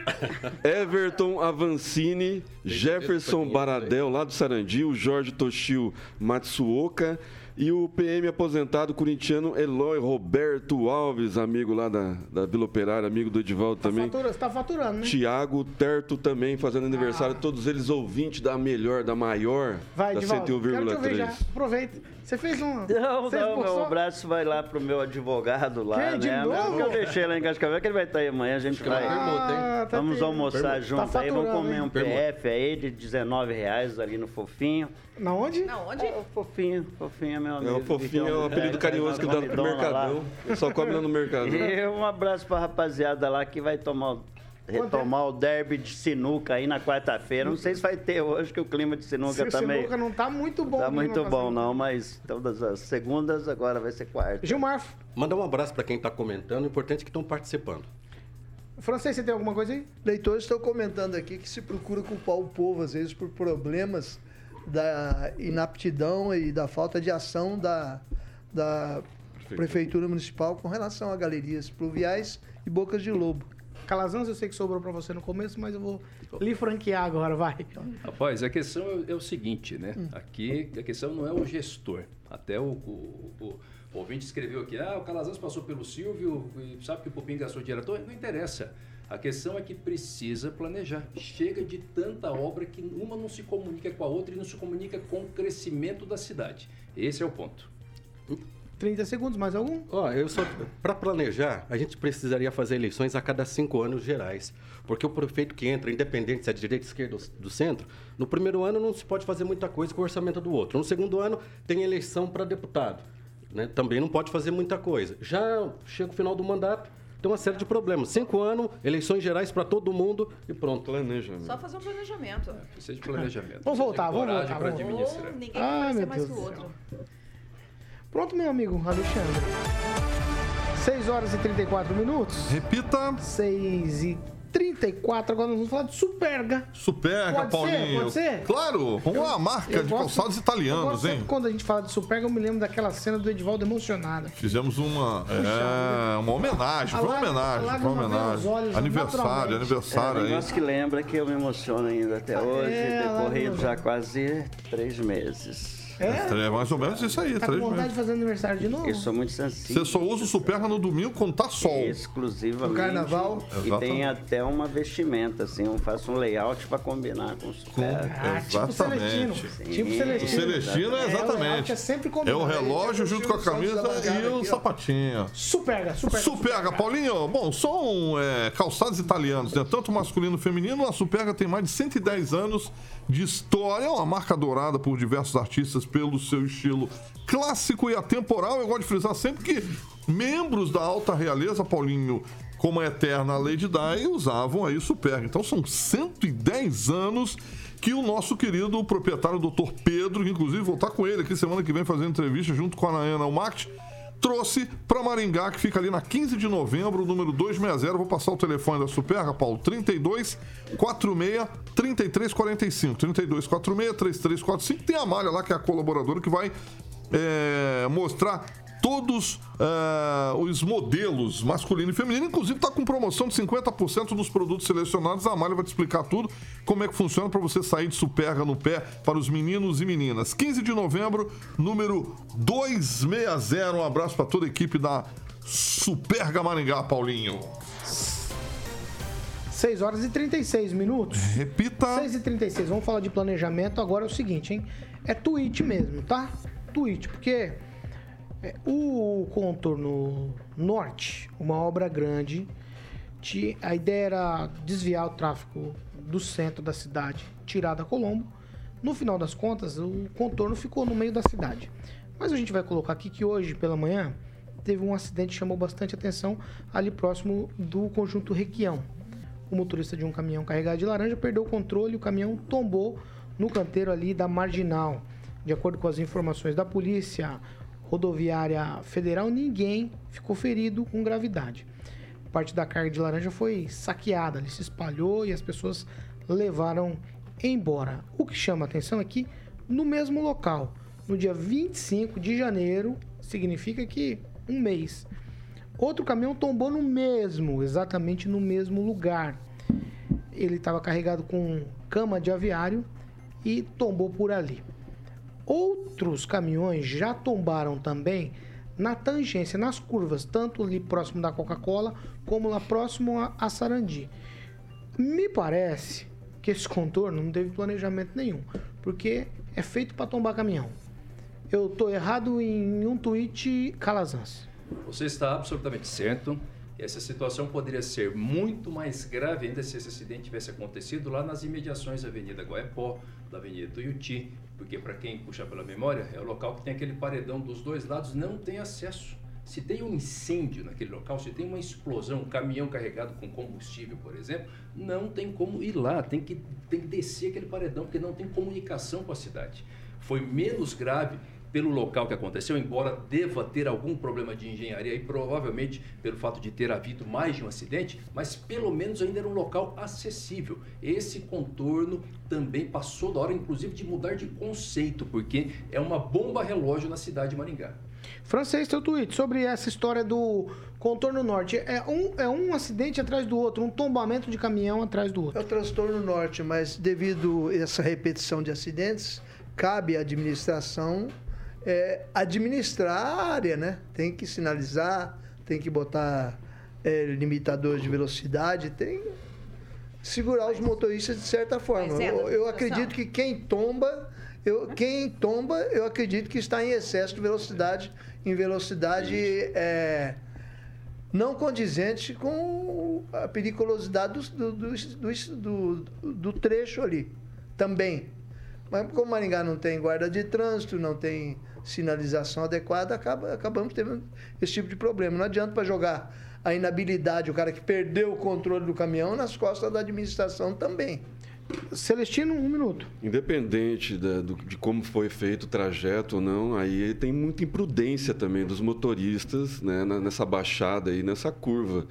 <laughs> Everton Avancini, Jefferson Baradel, lá do Sarandi, o Jorge Toshio Matsuoka e o PM aposentado corintiano Eloy Roberto Alves, amigo lá da, da Vila Operária, amigo do Edivaldo também. Fatura, você tá faturando, né? Tiago Terto também fazendo aniversário, todos eles ouvintes da melhor, da maior, Vai, da Divaldo. Quero te ouvir já. 101,3. Aproveita. Você fez um... <laughs> Não, você não, meu abraço vai lá pro meu advogado lá, Quem, de né? novo? Mesmo que eu deixei lá em Cascavel, que ele vai estar aí amanhã, a gente vai. Ah, tá Vamos tendo. almoçar Tá junto aí, vamos comer um hein? PF aí de 19 reais ali no Fofinho. Na onde? Na onde? É, o Fofinho, Fofinho é meu É, amigo. o fofinho é o apelido carinhoso que dá no. Mercadão. Só come lá no Mercadão. <laughs> E um abraço pra rapaziada lá que vai tomar, o- retomar o derby de sinuca aí na quarta-feira. Não sei se vai ter hoje, que o clima de sinuca Se o tá meio... sinuca não tá muito bom. Tá né, muito bom não, mas todas as segundas agora vai ser quarta. Gilmar, Mandar um abraço para quem está comentando, o importante é que estão participando. francês, você tem alguma coisa aí? Leitores estão comentando aqui que se procura culpar o povo, às vezes, por problemas da inaptidão e da falta de ação da, da Prefeitura Municipal com relação a galerias pluviais e bocas de lobo. Calazans, eu sei que sobrou pra você no começo, mas eu vou lhe franquear agora, vai. Rapaz, a questão é, é o seguinte, né? Aqui a questão não é o gestor. Até o, o, o- o ouvinte escreveu aqui, ah, o Calazans passou pelo Silvio sabe que o Pupim gastou dinheiro. toa. Não interessa. A questão é que precisa planejar. Chega de tanta obra que uma não se comunica com a outra e não se comunica com o crescimento da cidade. Esse é o ponto. 30 segundos, mais algum? Ó, eu só para planejar, a gente precisaria fazer eleições a cada cinco anos gerais, porque o prefeito que entra, independente se é de direita, esquerda ou do centro, no primeiro ano não se pode fazer muita coisa com o orçamento do outro. No segundo ano tem eleição para deputado, né? Também não pode fazer muita coisa. Já chega o final do mandato, tem uma série de problemas. Cinco anos, eleições gerais para todo mundo e pronto. Planejamento. Só fazer um planejamento. Precisa de planejamento. Vamos voltar, vamos voltar, vamos. Ou ninguém Ai, vai ser mais que o outro. Pronto, meu amigo Alexandre. 6 horas e 34 minutos. Repita. 6 e 34. Agora nós vamos falar de Superga. Superga, Pode ser? Paulinho. Pode ser? Claro, vamos lá, marca Eu de gosto- calçados eu italianos, hein? Quando a gente fala de Superga, eu me lembro daquela cena do Edivaldo emocionada. Fizemos uma, é, uma homenagem, foi uma homenagem, foi uma homenagem. olhos, Aniversário, naturalmente. É aniversário um aí. negócio que lembra que eu me emociono ainda até hoje, É, decorrido já quase três meses. É? É mais ou menos isso aí, Tá com vontade meses. de fazer aniversário de novo? Eu sou muito sensível. Você só usa o Superga no domingo quando tá sol. Exclusivamente. No carnaval? E Exatamente. tem até uma vestimenta, assim, eu faço um layout para combinar com o super. Ah, tipo Celestino. Exatamente. Tipo O Celestino. Celestino é É, o layout exatamente. é sempre É o relógio junto com a camisa e o sapatinho. Superga, Superga. Superga, Paulinho, bom, são é, calçados italianos, né? Tanto masculino e feminino. A Superga tem mais de 110 anos de história. É uma marca adorada por diversos artistas pelo seu estilo clássico e atemporal. Eu gosto de frisar sempre que membros da alta realeza, Paulinho, como a eterna Lady Di, usavam aí Superga. Então são 110 anos que o nosso querido proprietário, Dr. Pedro, que inclusive vou estar com ele aqui semana que vem fazendo entrevista junto com a Ana Almact, trouxe para Maringá, que fica ali na 15 de novembro, número 260. Vou passar o telefone da Superga, Paulo, 32 46 33 45. 32 46 33 45. Tem a Malha lá, que é a colaboradora, que vai é, mostrar todos uh, os modelos masculino e feminino. Inclusive, está com promoção de 50% dos produtos selecionados. A Amália vai te explicar tudo, como é que funciona para você sair de superga no pé para os meninos e meninas. 15 de novembro, número 260. Um abraço para toda a equipe da Superga Maringá, Paulinho. 6 horas e 36 minutos. Repita. 6 e 36. Vamos falar de planejamento. Agora é o seguinte, hein? É tweet mesmo, tá? Tweet, porque o contorno norte, uma obra grande, de, a ideia era desviar o tráfego do centro da cidade, tirar da Colombo. No final das contas, o contorno ficou no meio da cidade. Mas a gente vai colocar aqui que hoje pela manhã teve um acidente que chamou bastante atenção ali próximo do conjunto Requião. O motorista de um caminhão carregado de laranja perdeu o controle e o caminhão tombou no canteiro ali da Marginal. De acordo com as informações da polícia, rodoviária federal, ninguém ficou ferido com gravidade. Parte da carga de laranja foi saqueada, ele se espalhou e as pessoas levaram embora. O que chama atenção aqui, é no mesmo local, no dia 25 de janeiro, significa que um mês. Outro caminhão tombou no mesmo, exatamente no mesmo lugar. Ele estava carregado com cama de aviário e tombou por ali. Outros caminhões já tombaram também na tangência, nas curvas, tanto ali próximo da Coca-Cola como lá próximo a, Sarandi. Me parece que esse contorno não teve planejamento nenhum, porque é feito para tombar caminhão. Eu estou errado em um tweet Calazans. Você está absolutamente certo. Essa situação poderia ser muito mais grave ainda se esse acidente tivesse acontecido lá nas imediações da Avenida Guaiapó, da Avenida Tuiuti, porque para quem puxa pela memória, é o local que tem aquele paredão dos dois lados, não tem acesso. Se tem um incêndio naquele local, se tem uma explosão, um caminhão carregado com combustível, por exemplo, não tem como ir lá, tem que, tem que descer aquele paredão, porque não tem comunicação com a cidade. Foi menos grave pelo local que aconteceu, embora deva ter algum problema de engenharia e provavelmente pelo fato de ter havido mais de um acidente, mas pelo menos ainda era um local acessível. Esse contorno também passou da hora, inclusive, de mudar de conceito, porque é uma bomba relógio na cidade de Maringá. Francês, teu tweet sobre essa história do contorno norte. É um, é um acidente atrás do outro, um tombamento de caminhão atrás do outro. É o transtorno norte, mas devido a essa repetição de acidentes, cabe à administração é, administrar a área, né? Tem que sinalizar, tem que botar é, limitadores de velocidade, tem segurar os motoristas de certa forma. Eu, eu acredito que quem tomba, eu, quem tomba, eu acredito que está em excesso de velocidade, em velocidade é, não condizente com a periculosidade do, do, do, do, do trecho ali, também. Mas como Maringá não tem guarda de trânsito, não tem sinalização adequada, acaba, acabamos tendo esse tipo de problema. Não adianta para jogar a inabilidade, o cara que perdeu o controle do caminhão, nas costas da administração também. Celestino, um minuto. Independente da, do, de como foi feito o trajeto ou não, aí tem muita imprudência também dos motoristas né, nessa baixada aí, nessa curva.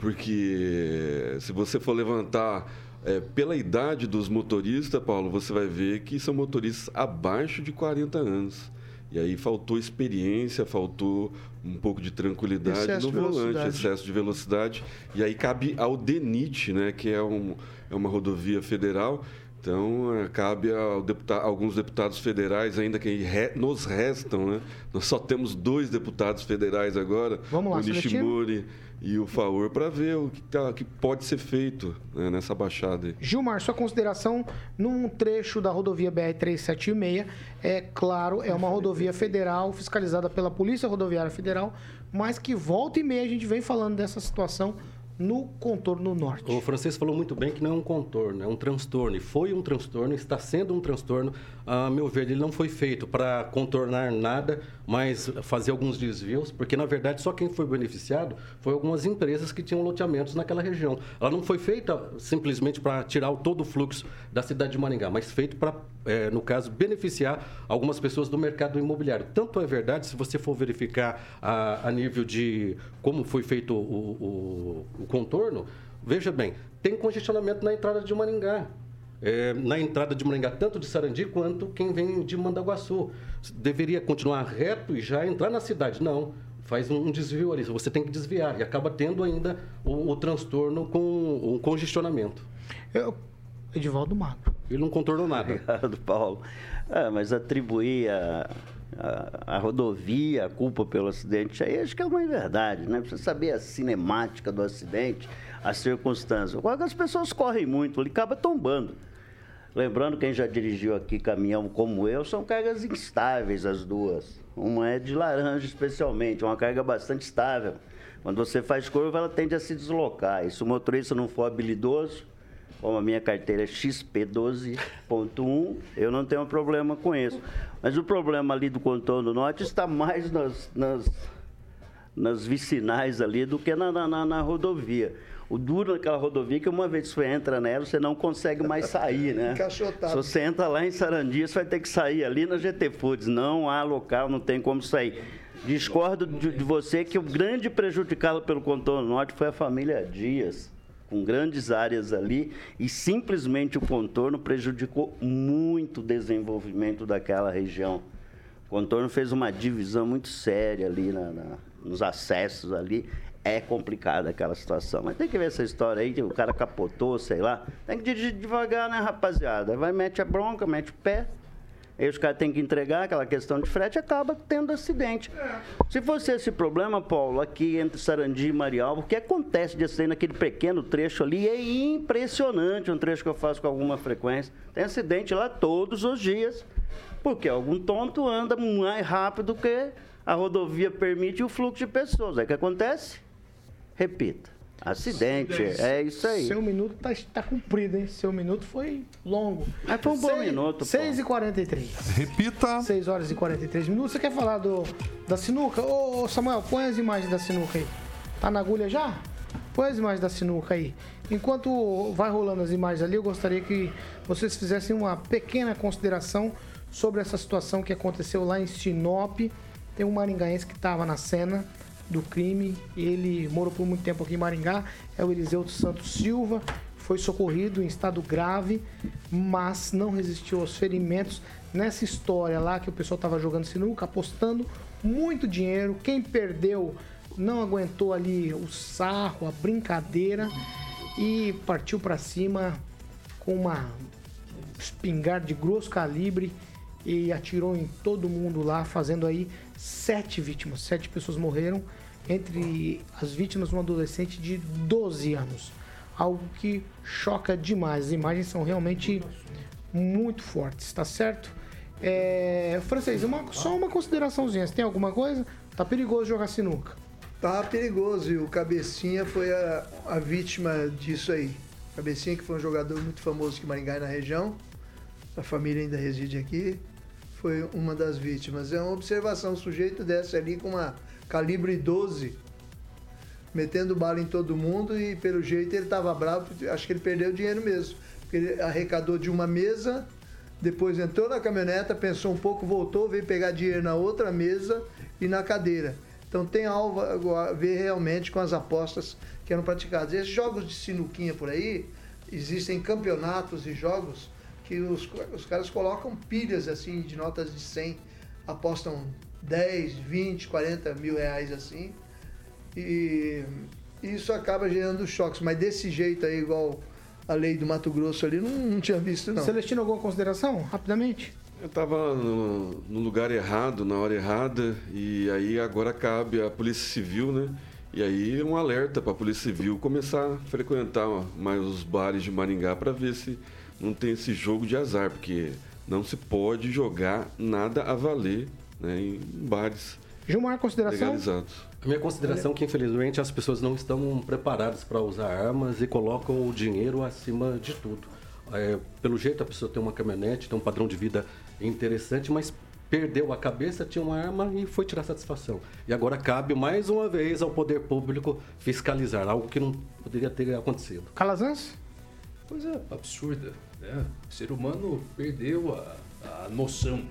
Porque se você for levantar é, pela idade dos motoristas, Paulo, você vai ver que são motoristas abaixo de 40 anos. E aí faltou experiência, faltou um pouco de tranquilidade excesso no volante, excesso de velocidade. E aí cabe ao DENIT, né, que é, um, é uma rodovia federal. Então, é, cabe a deputado, alguns deputados federais, ainda que re, nos restam, né? Nós só temos dois deputados federais agora, Vamos lá, o Nishimori e o Faur para ver o que, tá, que pode ser feito né, nessa baixada. Aí. Gilmar, sua consideração num trecho da rodovia BR-376, é claro, é uma rodovia federal fiscalizada pela Polícia Rodoviária Federal, mas que volta e meia a gente vem falando dessa situação no contorno norte. O francês falou muito bem que não é um contorno, é um transtorno. E foi um transtorno, está sendo um transtorno. A meu ver, ele não foi feito para contornar nada, mas fazer alguns desvios, porque na verdade só quem foi beneficiado foi algumas empresas que tinham loteamentos naquela região. Ela não foi feita simplesmente para tirar todo o fluxo da cidade de Maringá, mas feito para, é, no caso, beneficiar algumas pessoas do mercado imobiliário. Tanto é verdade, se você for verificar a, a nível de como foi feito o, o, o contorno, veja bem, tem congestionamento na entrada de Maringá. é, na entrada de Maringá, tanto de Sarandi quanto quem vem de Mandaguaçu. Deveria continuar reto e já entrar na cidade. Não, faz um desvio ali. Você tem que desviar e acaba tendo ainda o, o transtorno com o congestionamento. Eu, Edivaldo Mato. Ele não contornou nada. <laughs> Obrigado, Paulo. É, mas atribuir a, a, a, rodovia a culpa pelo acidente, aí acho que é uma verdade, né? Precisa saber a cinemática do acidente, as circunstâncias. Agora as pessoas correm muito, ele acaba tombando. Lembrando, quem já dirigiu aqui caminhão como eu, são cargas instáveis as duas. Uma é de laranja, especialmente, uma carga bastante estável. Quando você faz curva, ela tende a se deslocar. E se o motorista não for habilidoso, como a minha carteira é XP12.1, eu não tenho problema com isso. Mas o problema ali do contorno norte está mais nas, nas, nas vicinais ali do que na, na, na rodovia. O duro naquela rodovia é que uma vez que você entra nela, você não consegue mais sair, né? Encaixotado. Se você entra lá em Sarandi, você vai ter que sair ali na GT Foods. Não há local, não tem como sair. Discordo de, de você que o grande prejudicado pelo contorno norte foi a família Dias com grandes áreas ali, e simplesmente o contorno prejudicou muito o desenvolvimento daquela região. O contorno fez uma divisão muito séria ali na, na, nos acessos ali. É complicada aquela situação. Mas tem que ver essa história aí, o cara capotou, sei lá. Tem que dirigir devagar, né, rapaziada? Vai, mete a bronca, mete o pé. Aí os caras têm que entregar aquela questão de frete acaba tendo acidente. É. Se fosse esse problema, Paulo, aqui entre Sarandi e Marialva, o que acontece de acidente naquele pequeno trecho ali é impressionante, um trecho que eu faço com alguma frequência. Tem acidente lá todos os dias, porque algum tonto anda mais rápido que a rodovia permite o fluxo de pessoas. Aí o que acontece? Repita. Acidente, é isso aí. Seu minuto tá, tá cumprido, hein? Seu minuto foi longo. Mas foi um bom minuto. 6 e 43 Repita. 6 horas e 43 minutos. Você quer falar do, da sinuca? Ô, Samuel, põe as imagens da sinuca aí. Tá na agulha já? Põe as imagens da sinuca aí. Enquanto vai rolando as imagens ali, eu gostaria que vocês fizessem uma pequena consideração sobre essa situação que aconteceu lá em Sinop. Tem um maringaense que estava na cena do crime. Ele morou por muito tempo aqui em Maringá. É o Eliseu Santos Silva. Foi socorrido em estado grave, mas não resistiu aos ferimentos. Nessa história lá que o pessoal estava jogando sinuca, apostando muito dinheiro. Quem perdeu não aguentou ali o sarro, a brincadeira e partiu para cima com uma espingarda de grosso calibre e atirou em todo mundo lá, fazendo aí sete vítimas. Sete pessoas morreram, entre as vítimas um adolescente de 12 anos. Algo que choca demais. As imagens são realmente muito fortes, tá certo? É, francês, uma, só uma consideraçãozinha. Você tem alguma coisa? Tá perigoso jogar sinuca. Tá perigoso e o Cabecinha foi a, a vítima disso aí. Cabecinha que foi um jogador muito famoso que Maringá na região. A família ainda reside aqui foi uma das vítimas. É uma observação, o sujeito desce ali com uma calibre 12, metendo bala em todo mundo e pelo jeito ele estava bravo, acho que ele perdeu dinheiro mesmo. Ele arrecadou de uma mesa, depois entrou na caminhoneta, pensou um pouco, voltou, veio pegar dinheiro na outra mesa e na cadeira. Então tem algo a ver realmente com as apostas que eram praticadas. Esses jogos de sinuquinha por aí, existem campeonatos e jogos que os, os caras colocam pilhas assim de notas de 100, apostam 10, 20, 40 mil reais assim. E isso acaba gerando choques, mas desse jeito aí, igual a lei do Mato Grosso ali, não, não tinha visto não. Celestino, alguma consideração? Rapidamente. Eu estava no, no, lugar errado, na hora errada, e aí agora cabe a Polícia Civil, né? E aí um alerta para a Polícia Civil começar a frequentar mais os bares de Maringá para ver se não tem esse jogo de azar, porque não se pode jogar nada a valer né, em bares Gilmar, consideração? legalizados. A minha consideração é que, infelizmente, as pessoas não estão preparadas para usar armas e colocam o dinheiro acima de tudo. É, pelo jeito, a pessoa tem uma caminhonete, tem um padrão de vida interessante, mas perdeu a cabeça, tinha uma arma e foi tirar satisfação. E agora cabe mais uma vez ao poder público fiscalizar, algo que não poderia ter acontecido. Calazans? Coisa absurda. Né? O ser humano perdeu a, a noção.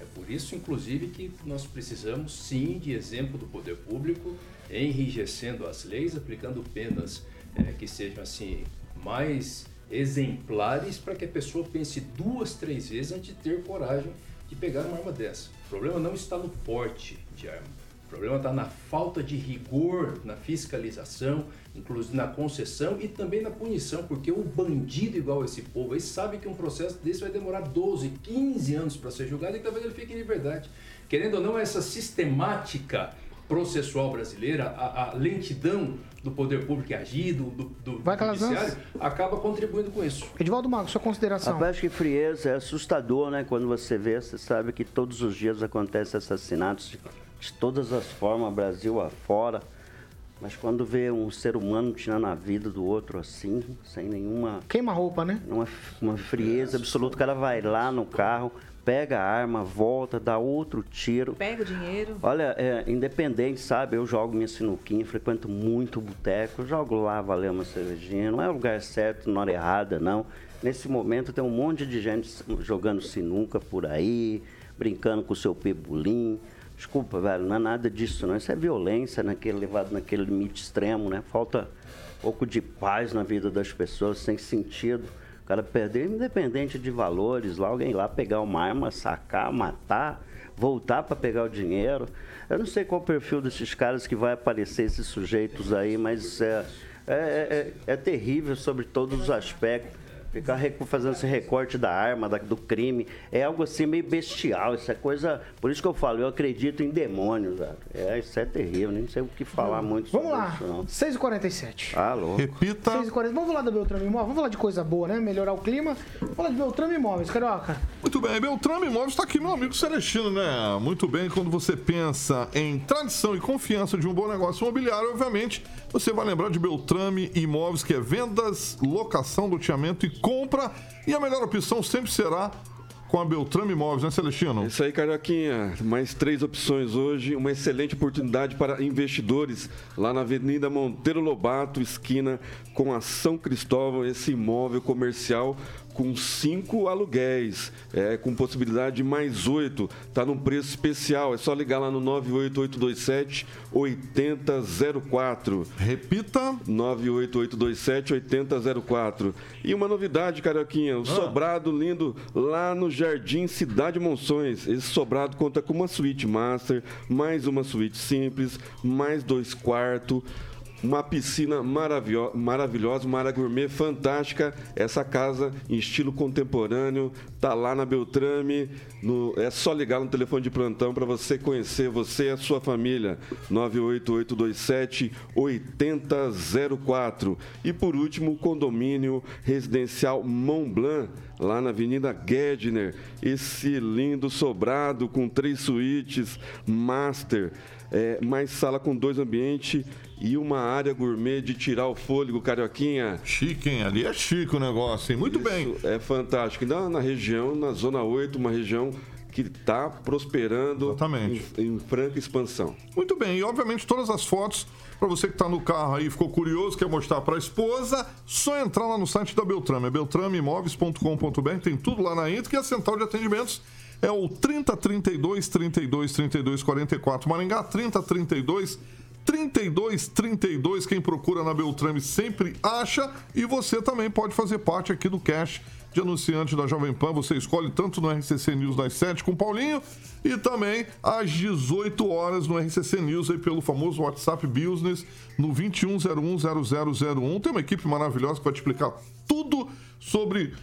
É por isso, inclusive, que nós precisamos sim de exemplo do poder público, enrijecendo as leis, aplicando penas é, que sejam assim mais exemplares para que a pessoa pense duas, três vezes antes de ter coragem de pegar uma arma dessa. O problema não está no porte de arma. O problema está na falta de rigor na fiscalização, inclusive na concessão e também na punição, porque o bandido igual esse povo aí sabe que um processo desse vai demorar 12, 15 anos para ser julgado e talvez ele fique em liberdade. Querendo ou não, essa sistemática processual brasileira, a, a lentidão do poder público agir, do, do, do Vai, judiciário, acaba contribuindo com isso. Edivaldo Mago, sua consideração. Rapaz, que frieza, é assustador, né? Quando você vê, você sabe que todos os dias acontecem assassinatos de, todas as formas, Brasil afora. Mas quando vê um ser humano tirando a vida do outro assim, sem nenhuma Queima roupa, né? uma, uma frieza absoluta, o cara vai lá no carro, pega a arma, volta, dá outro tiro. Pega o dinheiro. Olha, é, independente, sabe? Eu jogo minha sinuquinha, frequento muito boteco, jogo lá, valer uma cervejinha. Não é o lugar certo, na hora errada, não. Nesse momento tem um monte de gente jogando sinuca por aí, brincando com o seu pebulim. Desculpa, velho, não é nada disso, não. Isso é violência naquele, levado naquele limite extremo, né? Falta um pouco de paz na vida das pessoas, sem sentido. O cara perder, independente de valores, lá alguém lá pegar uma arma, sacar, matar, voltar para pegar o dinheiro. Eu não sei qual o perfil desses caras que vai aparecer, esses sujeitos aí, mas é, é, é, é terrível sobre todos os aspectos. Ficar fazendo esse recorte da arma, da- do crime, é algo assim meio bestial. Isso é coisa. Por isso que eu falo, eu acredito em demônios, velho. É, isso é terrível, nem sei o que falar muito Vamos sobre lá, isso, não. 6h47. Alô? Repita. 6h40. Vamos falar da Beltrame Imóveis? Vamos falar de coisa boa, né? Melhorar o clima. Vamos falar de Beltrame Imóveis, Carioca. Muito bem, Beltrame Imóveis está aqui, meu amigo Celestino, né? Muito bem, quando você pensa em tradição e confiança de um bom negócio imobiliário, obviamente, você vai lembrar de Beltrame Imóveis, que é vendas, locação, loteamento e compra. E a melhor opção sempre será com a Beltrame Imóveis, né, Celestino? Isso aí, Carioquinha. Mais três opções hoje. Uma excelente oportunidade para investidores lá na Avenida Monteiro Lobato, esquina com a São Cristóvão. Esse imóvel comercial com cinco aluguéis, é, com possibilidade de mais oito. Está num preço especial. É só ligar lá no 98827 8004. Repita. 98827 8004. E uma novidade, Carioquinha, o sobrado lindo lá no Jardim Cidade Monções. Esse sobrado conta com uma suíte master, mais uma suíte simples, mais dois quartos. Uma piscina maravilhosa, uma área gourmet fantástica. Essa casa em estilo contemporâneo tá lá na Beltrame. no- é só ligar no telefone de plantão para você conhecer você e a sua família. 98827 8004. E por último, o condomínio residencial Mont Blanc, lá na Avenida Gedner. Esse lindo sobrado com três suítes, master, é, mais sala com dois ambientes e uma área gourmet de tirar o fôlego, Carioquinha. Chique, hein? Ali é chique o negócio, hein? Muito bem. Isso é fantástico. Ainda na região, na Zona 8, uma região que está prosperando Exatamente. em, em franca expansão. Muito bem, e obviamente todas as fotos, para você que está no carro aí, ficou curioso, quer mostrar para a esposa, só entrar lá no site da Beltrame, é beltrameimóveis.com.br, tem tudo lá na Intra, e a central de atendimentos é o 3032 32 32 44 Maringá, 3032 32 32, quem procura na Beltrame sempre acha, e você também pode fazer parte aqui do Cash de anunciante da Jovem Pan. Você escolhe tanto no RCC News das 7 com o Paulinho e também às 18 horas no RCC News aí pelo famoso WhatsApp Business no 21010001. Tem uma equipe maravilhosa que vai te explicar tudo sobre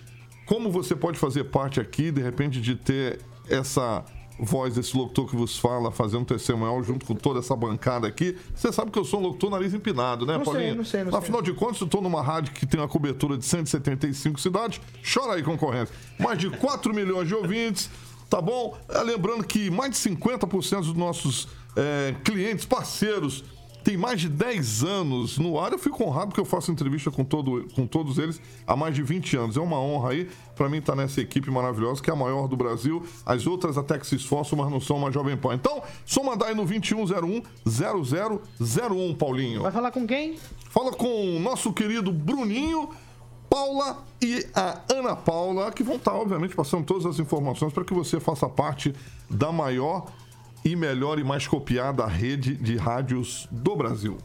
como você pode fazer parte aqui, de repente, de ter essa voz desse locutor que vos fala, fazendo testemunhal junto com toda essa bancada aqui. Você sabe que eu sou um locutor nariz empinado, né, Não sei, Paulinho? não sei, não sei. Afinal de contas, eu estou numa rádio que tem uma cobertura de 175 cidades. Chora aí, concorrência. Mais de 4 milhões de ouvintes, tá bom? Lembrando que mais de 50% dos nossos é, clientes, parceiros, tem mais de 10 anos no ar. Eu fico honrado porque eu faço entrevista com, todo, com todos eles há mais de 20 anos. É uma honra aí para mim estar nessa equipe maravilhosa, que é a maior do Brasil. As outras até que se esforçam, mas não são uma Jovem Pan. Então, só mandar aí no 2101-0001, Paulinho. Vai falar com quem? Fala com o nosso querido Bruninho, Paula e a Ana Paula, que vão estar, obviamente, passando todas as informações para que você faça parte da maior e melhor e mais copiada rede de rádios do Brasil.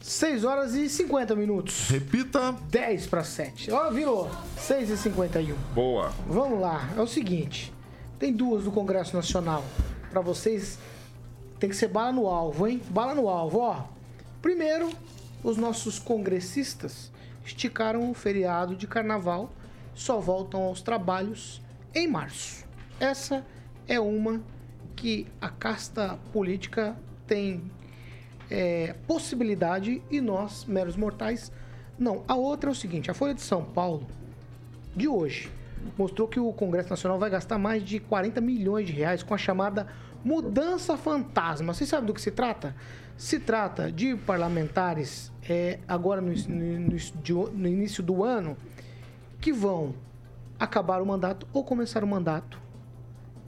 6 horas e 50 minutos. Repita. 10 para 7. Ó, virou. 6 e 51. Boa. Vamos lá. É o seguinte. Tem duas do Congresso Nacional. Para vocês, tem que ser bala no alvo, hein? Bala no alvo, ó. Primeiro, os nossos congressistas esticaram o feriado de carnaval, só voltam aos trabalhos em março. Essa é uma que a casta política tem é, possibilidade e nós, meros mortais, não. A outra é o seguinte: a Folha de São Paulo, de hoje, mostrou que o Congresso Nacional vai gastar mais de 40 milhões de reais com a chamada mudança fantasma. Vocês sabem do que se trata? Se trata de parlamentares, é, agora no, no, no início do ano, que vão acabar o mandato ou começar o mandato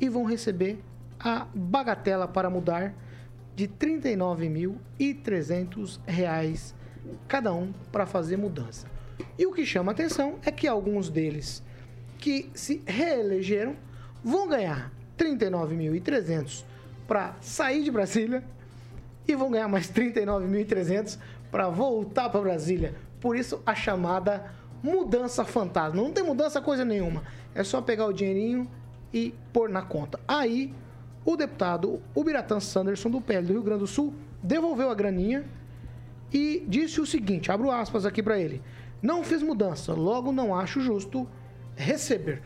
e vão receber a bagatela para mudar de R$ 39.300 cada um para fazer mudança. E o que chama atenção é que alguns deles que se reelegeram vão ganhar 39.300 para sair de Brasília e vão ganhar mais 39.300 para voltar para Brasília. Por isso a chamada mudança fantasma. Não tem mudança coisa nenhuma. É só pegar o dinheirinho e pôr na conta. Aí o deputado Ubiratan Sanderson do PL do Rio Grande do Sul devolveu a graninha e disse o seguinte, abro aspas aqui para ele: "Não fiz mudança, logo não acho justo receber".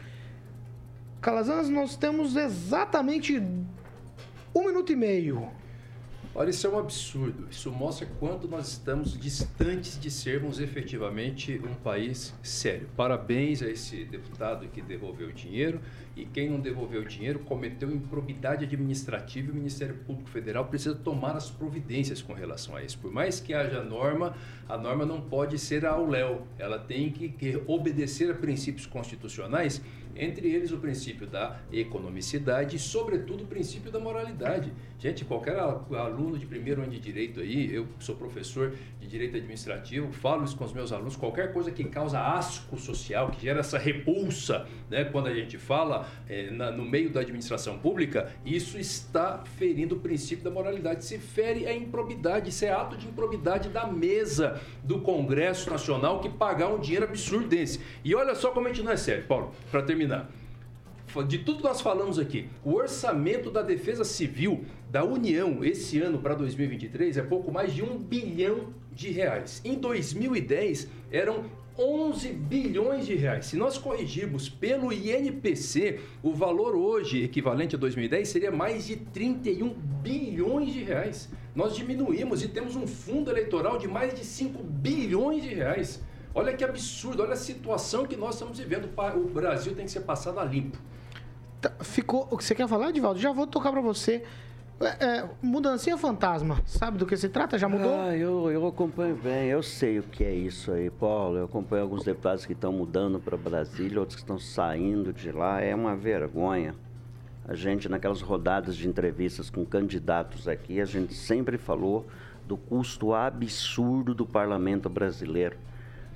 Calazans, nós temos exatamente um minuto e meio Olha, isso é um absurdo. Isso mostra quanto nós estamos distantes de sermos efetivamente um país sério. Parabéns a esse deputado que devolveu o dinheiro e quem não devolveu o dinheiro cometeu improbidade administrativa e o Ministério Público Federal precisa tomar as providências com relação a isso. Por mais que haja norma, a norma não pode ser ao léu. Ela tem que, que obedecer a princípios constitucionais entre eles o princípio da economicidade e, sobretudo, o princípio da moralidade. Gente, qualquer aluno de primeiro ano de direito aí, eu sou professor de direito administrativo, falo isso com os meus alunos, qualquer coisa que causa asco social, que gera essa repulsa, né, quando a gente fala é, na, no meio da administração pública, isso está ferindo o princípio da moralidade. Se fere a improbidade, isso é ato de improbidade da mesa do Congresso Nacional que pagar um dinheiro absurdo desse. E olha só como a gente não é sério, Paulo, para terminar terminar. De tudo que nós falamos aqui, o orçamento da Defesa Civil da União esse ano para 2023 é pouco mais de um bilhão de reais. Em 2010 eram 11 bilhões de reais. Se nós corrigirmos pelo INPC, o valor hoje equivalente a 2010 seria mais de 31 bilhões de reais. Nós diminuímos e temos um fundo eleitoral de mais de 5 bilhões de reais. Olha que absurdo, olha a situação que nós estamos vivendo. O Brasil tem que ser passado a limpo. Tá, ficou. O que você quer falar, Edivaldo? Já vou tocar para você. É, é, mudancinha fantasma, sabe do que se trata? Já mudou? Ah, eu, eu acompanho bem, eu sei o que é isso aí, Paulo. Eu acompanho alguns deputados que estão mudando para Brasília, outros que estão saindo de lá. É uma vergonha. A gente, naquelas rodadas de entrevistas com candidatos aqui, a gente sempre falou do custo absurdo do parlamento brasileiro.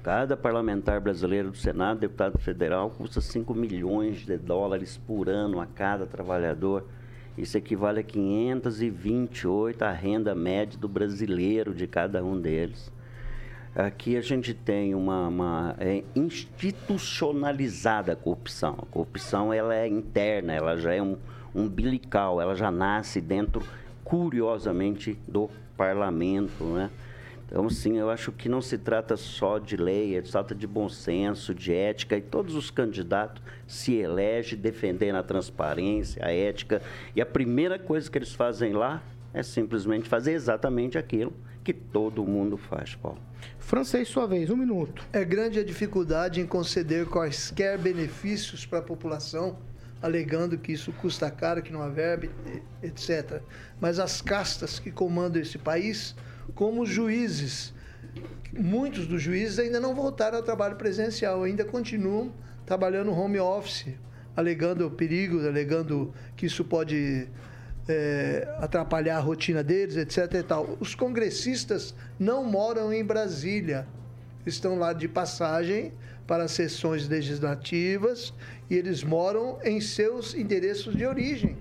Cada parlamentar brasileiro do Senado, deputado federal, custa 5 milhões de dólares por ano a cada trabalhador. Isso equivale a 528 a renda média do brasileiro de cada um deles. Aqui a gente tem uma, uma é institucionalizada corrupção. A corrupção ela é interna, ela já é um umbilical, ela já nasce dentro, curiosamente, do parlamento, né? Então, sim, eu acho que não se trata só de lei, é se trata de bom senso, de ética, e todos os candidatos se elegem defendendo a transparência, a ética, e a primeira coisa que eles fazem lá é simplesmente fazer exatamente aquilo que todo mundo faz, Paulo. Francês, sua vez, um minuto. É grande a dificuldade em conceder quaisquer benefícios para a população, alegando que isso custa caro, que não há verba, etc. Mas as castas que comandam esse país como juízes. Muitos dos juízes ainda não voltaram ao trabalho presencial, ainda continuam trabalhando home office, alegando perigos, alegando que isso pode é, atrapalhar a rotina deles, etc. E tal. Os congressistas não moram em Brasília, estão lá de passagem para sessões legislativas e eles moram em seus endereços de origem.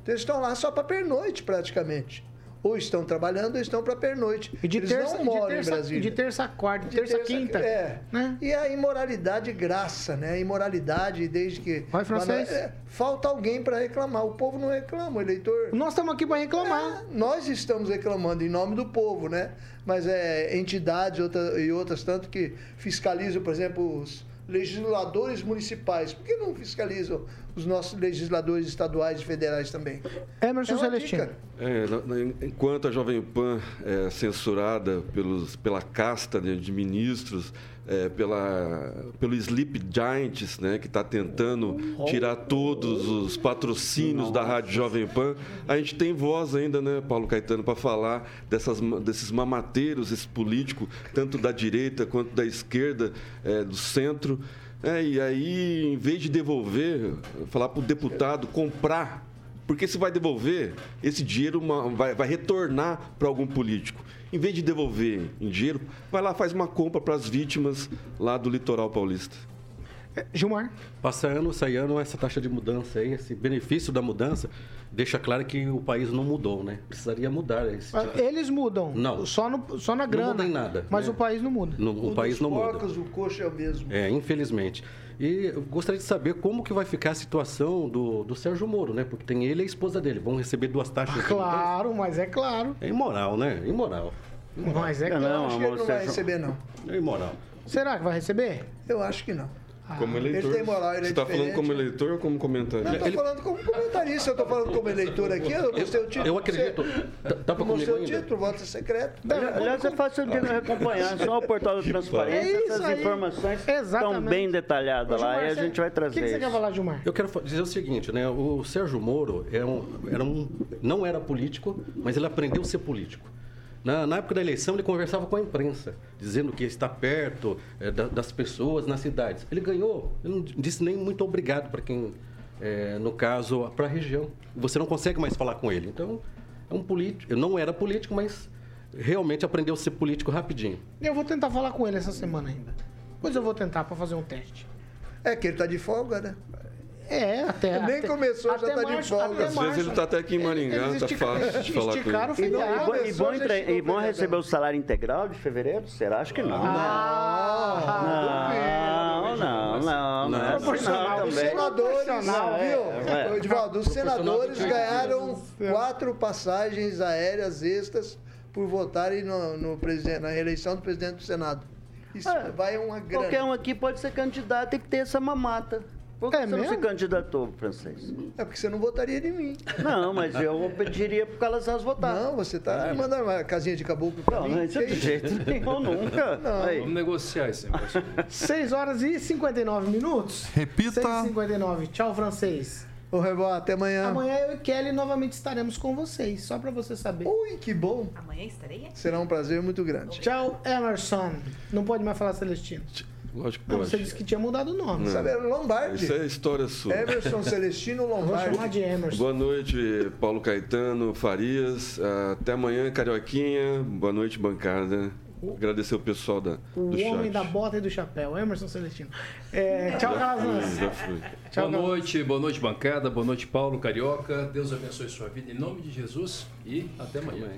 Então, eles estão lá só para pernoite, praticamente. Ou estão trabalhando ou estão para pernoite. E de Eles terça, não de moram terça, em Brasília. de terça a quarta, de terça a terça- quinta. É. Né? E a imoralidade graça, né? A imoralidade desde que. Vai, francês. É, falta alguém para reclamar. O povo não reclama, o eleitor. Nós estamos aqui para reclamar. É, nós estamos reclamando em nome do povo, né? Mas é entidades outra- e outras tanto que fiscalizam, por exemplo, os legisladores municipais. Por que não fiscalizam os nossos legisladores estaduais e federais também? Emerson É Celestino. É, enquanto a Jovem Pan é censurada pelos, pela casta de ministros, é, pela, pelo Sleep Giants, né, que está tentando tirar todos os patrocínios da Rádio Jovem Pan, a gente tem voz ainda, né, Paulo Caetano, para falar dessas, desses mamateiros, esse político, tanto da direita quanto da esquerda, é, do centro. É, e aí, em vez de devolver, falar para o deputado comprar porque se vai devolver, esse dinheiro uma- vai, vai retornar para algum político. Em vez de devolver em dinheiro, vai lá faz uma compra para as vítimas lá do litoral paulista. Gilmar. Passa ano, sai ano, essa taxa de mudança aí, esse benefício da mudança, deixa claro que o país não mudou, né? Precisaria mudar esse tipo. Eles mudam. Não. Só, no, só na grana. muda em nada, Mas né? o país não muda. No- o país não muda. Porcos, o coxo é o mesmo. É, infelizmente. E eu gostaria de saber como que vai ficar a situação do, do Sérgio Moro, né? Porque tem ele e a esposa dele. Vão receber duas taxas. de mudança. Claro, mas é claro. É imoral, né? Imoral. Mas é Não, claro. Acho que ele não vai receber, não. É imoral. Será que vai receber? Eu acho que não. Como eleitor. Ele tem moral, ele é Você está falando diferente. como eleitor ou como comentarista? Não, eu tô falando como comentarista, eu tô falando como eleitor aqui, eu mostrei o título. Eu acredito. Tá, tá mostrei comigo o título, voto secreto. Aliás, é fácil de acompanhar, só o portal da transparência, É essas informações estão bem detalhadas lá e a gente vai O trazer que, que você quer falar, Gilmar? Eu quero dizer o seguinte, né? O Sérgio Moro era um, era um, não era político, mas ele aprendeu a ser político. Na, na época da eleição, ele conversava com a imprensa, dizendo que está perto eh, da- das pessoas nas cidades. Ele ganhou, ele não disse nem muito obrigado para quem, eh, no caso, para a região. Você não consegue mais falar com ele. Então, é um político. Eu não era político, mas realmente aprendeu a ser político rapidinho. Eu vou tentar falar com ele essa semana ainda. Depois eu vou tentar para fazer um teste. É que ele tá de folga, né? É, até. <laughs> Nem até- começou, já até tá de março- folga. Às vezes ele está até aqui em Maringá, Eles tá estica- fácil de falar com esticaram o ele. E, bom- e feriado. bom- e bom, já e bom receber o salário integral de fevereiro? Será? Acho que não. Ah, Não, não, não, não, é Proporcional. não Os também. senadores, viu? é. Ô, Edivaldo, os senadores de ganharam quatro passagens aéreas extras por votarem no, no presidente, na reeleição do presidente do Senado. Isso É. vai uma grana. Qualquer um aqui pode ser candidato, tem que ter essa mamata. Por que É você não se mesmo? candidatou, francês? É porque você não votaria em mim. Não, mas eu pediria para elas elas votarem. Não, você tá armando uma casinha de caboclo Não, mim. não, isso é de jeito nenhum, nunca. <laughs> Não. Aí. Vamos negociar esse negócio. 6 <laughs> horas e 59 minutos. Repita. 6 e 59. Tchau, francês. Ô, Rebó, até amanhã. Amanhã eu e Kelly novamente estaremos com vocês, só pra você saber. Ui, que bom. Amanhã estarei aqui. Será um prazer muito grande. Tchau, Emerson. Não pode mais falar Celestino. Lógico que Não, você pode. disse que tinha mudado o nome. Sabe, é Lombardi. Isso é história sua. Emerson <laughs> Celestino Eu Vou Lombardi. chamar de Emerson. Boa noite, Paulo Caetano, Farias. Até amanhã, Carioquinha. Boa noite, bancada. Agradecer o pessoal da, O do chat. homem da bota e do chapéu, Emerson Celestino. É, tchau. Tchau, boa noite, boa noite, bancada. Boa noite, Paulo Carioca. Deus abençoe sua vida em nome de Jesus e até amanhã.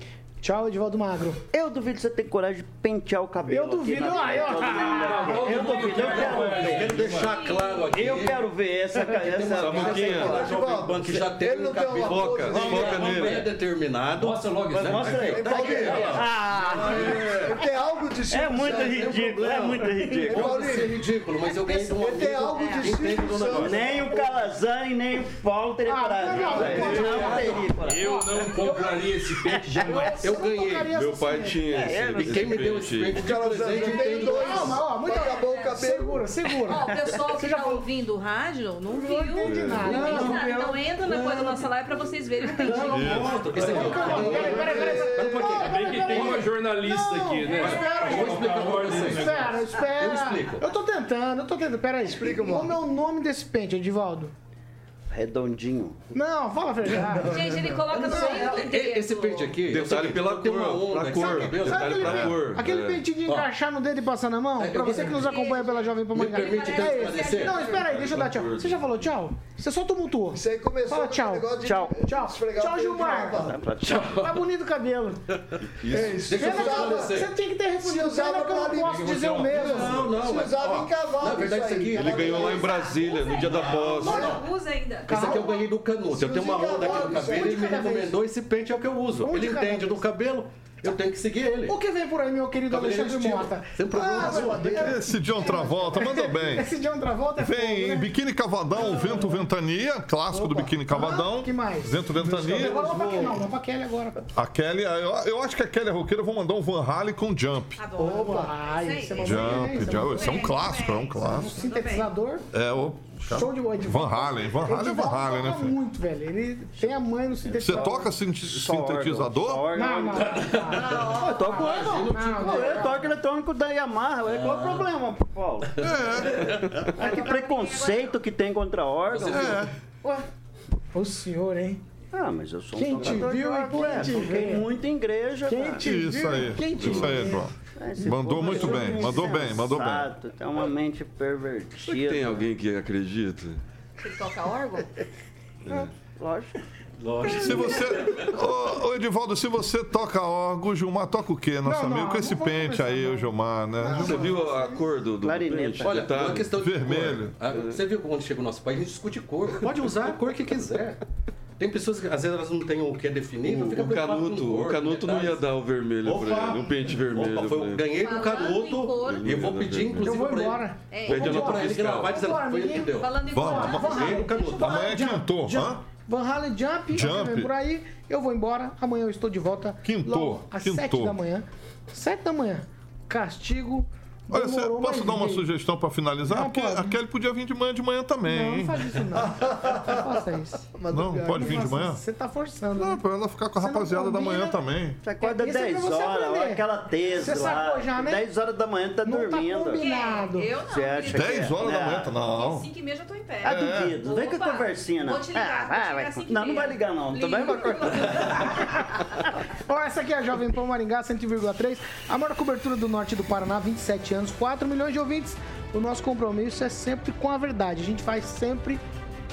Tchau, Edivaldo Magro. Eu duvido você ter coragem de pentear o cabelo. Eu duvido. Ah, eu- todo mundo. Eu duvido, eu quero ver. Quero deixar claro aqui. Eu quero ver essa essa Samuquinha. que já tem um tem uma cabelo Foca, foca né? nele. bem determinado. Mostra logo isso. Mas mostra aí. Tem Paulinho. Ah, tem algo de é muito Santos. ridículo, é muito ridículo. Pode ser ridículo, mas eu ganhei de um Ele tem algo de que do negócio. Nem o Calazan e nem o Paulo teria Ah, não, teria coragem. Eu não compraria esse pente jamais. Eu não ganhei. Meu pai tinha esse, É, esse E quem me deu esse presente eu tenho entende. dois. Calma, ó, muito Acabou o cabelo. Segura, segura. Ó, o pessoal que Você já tá ouvindo o rádio não viu. Não entendi nada. Então entra depois da nossa live pra vocês verem o pentinho. Esse aqui. Peraí, peraí, peraí. Que tem uma jornalista aqui, né? Vou explicar pra vocês. Espera, espera. Eu explico. Eu tô tentando, eu tô tentando. Peraí. Explica, Como mano. é o nome desse pente, Edivaldo? Redondinho. Não, fala a verdade. Gente, ele coloca no Não, meio do E- dedo. Esse pente aqui, Detalhe pela cor, onda pra cor. cabelo. Sabe Detalhe aquele, pra cor. aquele É. peitinho de encaixar no dedo e passar na mão? É, Pra você que nos acompanha pela Jovem Pan Me Maringá. permite É. Não, espera aí, deixa eu dar tchau. Você já falou tchau? Você só tumultuou. Isso aí começou Fala tchau. Tchau. Tchau. Tchau, Gilmar. tchau. Tá bonito o cabelo. Deixa eu Pena que esclarecer. Você tem que ter respondido. Se usava Pena que eu pra não posso dizer o mesmo. Não, não, Se usava em cavalo Na verdade, isso isso aqui... Ele ganhou lá em Brasília, no dia da posse. Não, usa ainda. Esse aqui eu ganhei do Canuto. Eu tenho uma onda aqui no cabelo, ele me recomendou esse pente é o que eu uso. Um Ele entende do cabelo, eu tenho que seguir ele. O que vem por aí, meu querido Cabelo Alexandre estilo. Mota? Sem problema Ah, Esse John Travolta, manda bem. <laughs> Esse John Travolta é fogo, Vem né? biquíni cavadão, vento ventania, clássico do Opa. biquíni cavadão. Ah, que mais? Vento ventania. Agora vamos pra Kelly, não, vamos pra Kelly agora. A Kelly, eu, eu acho que a Kelly é roqueira, eu vou mandar um Van Halen com Jump. Adoro. Opa, ai, Jump, bem, você Jump. Esse é um clássico, é um Um clássico. sintetizador. É o. Show de bola. Van Halen, Van Halen é Van Halen, né, toca filho? muito, velho. Ele tem a mãe no Você sintetizador. toca sin- Só órgão, sintetizador? Não, não, não. Eu toco órgão. Não, Eu toco eletrônico da Yamaha. Qual é o problema, Paulo? É. Que preconceito que tem contra órgão. É. Ué, o senhor, hein? Ah, mas eu sou um Quem te viu e órgão, quem é, te vê? muito em igreja, Quem te Isso viu? aí. Quem te Isso aí? João. É, esse Mandou povo muito é bem, mandou bem, mandou bem. Tem uma mente Será que pervertida. tem alguém que acredita? Ele toca órgão? Lógico. Se você. Ô, ô, Edivaldo, se você toca órgão, o Gilmar toca o quê, nosso Não, não, amigo? Com esse não vamos pente aí, não. o Gilmar, né? Você viu a cor do, do Clarineta. pente? Olha, Detalhe. uma questão de Vermelho. cor. Ah, Você viu onde chega o nosso país? A gente discute cor. Pode usar a cor que quiser. Tem pessoas que às vezes elas não têm o que é definido, fica O, o Canuto, cor, o Canuto não ia dar o vermelho Opa! pra ele, um pente vermelho Opa, foi, eu ganhei do Canuto e eu vou pedir, Eu inclusive, vou pra ele. embora. É, a Vou pra ele gravar dizendo que foi ele que deu. Falando em Vamos, cor. vamos. Ganhei do. Canuto. Amanhã é quintou, Jump. hã? Van Halen Jump, Jump. por aí. Eu vou embora. Amanhã eu estou de volta. Quintou, logo às quintou. 7 da manhã. 7 da manhã. Castigo. Olha, você- posso dar uma sugestão pra finalizar? Não, Porque pode. a Kelly podia vir de manhã de manhã também, Não, não faz isso não. Não faça isso. Não, pode vir de manhã? Você tá forçando. Não, né? pra ela ficar com a Você não rapaziada da manhã também. Você acorda Isso é pra 10 você horas, olha aquela tesa lá. sacou já, né? 10 horas da manhã tá Não tá dormindo. combinado. É, eu não. Você acha que 10 horas da Não. manhã, tá- não. 5 e meia já tô em pé. Ah, duvido. Vem com a conversinha, não. Vou te ligar, Ah, te vai, ligar vai. Não, não vai ligar, não. Também vai <laughs> cortar. Ó, essa aqui é a Jovem Pan Maringá, 100,3. A maior cobertura do norte do Paraná, 27 anos, 4 milhões de ouvintes. O nosso compromisso é sempre com a verdade. A gente faz sempre,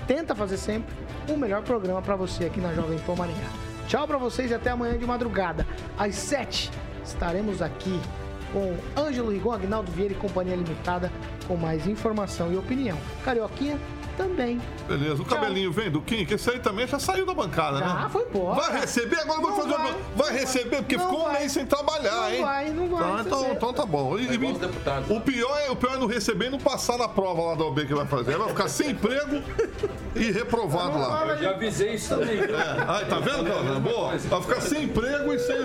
tenta fazer sempre, o melhor programa pra você aqui na Jovem Pan Maringá. Tchau pra vocês e até amanhã de madrugada. Às 7 estaremos aqui com Ângelo Rigon, Agnaldo Vieira e Companhia Limitada com mais informação e opinião. Carioquinha também. Beleza, o cabelinho vem do Kim, que esse aí também já saiu da bancada, Já né? foi embora. Vai receber, agora vou Não fazer vai. uma. Vai receber, porque Não ficou um vai. mês sem trabalhar, Não hein? vai, não vai Tá, então, então tá bom. E- É e- o, pior é, o pior é não receber e não passar na prova lá da OB que vai fazer. Vai ficar sem emprego e reprovado lá. Eu já avisei isso também. Ai, tá vendo, cara? Boa. Vai ficar sem emprego e sem.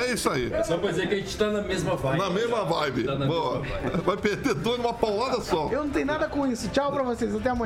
É isso aí. Só pra dizer que a gente tá na mesma vibe. Na mesma vibe. Tá na Boa. mesma vibe. Vai perder dois numa paulada só. Eu não tenho nada com isso. Tchau pra vocês. Até amanhã.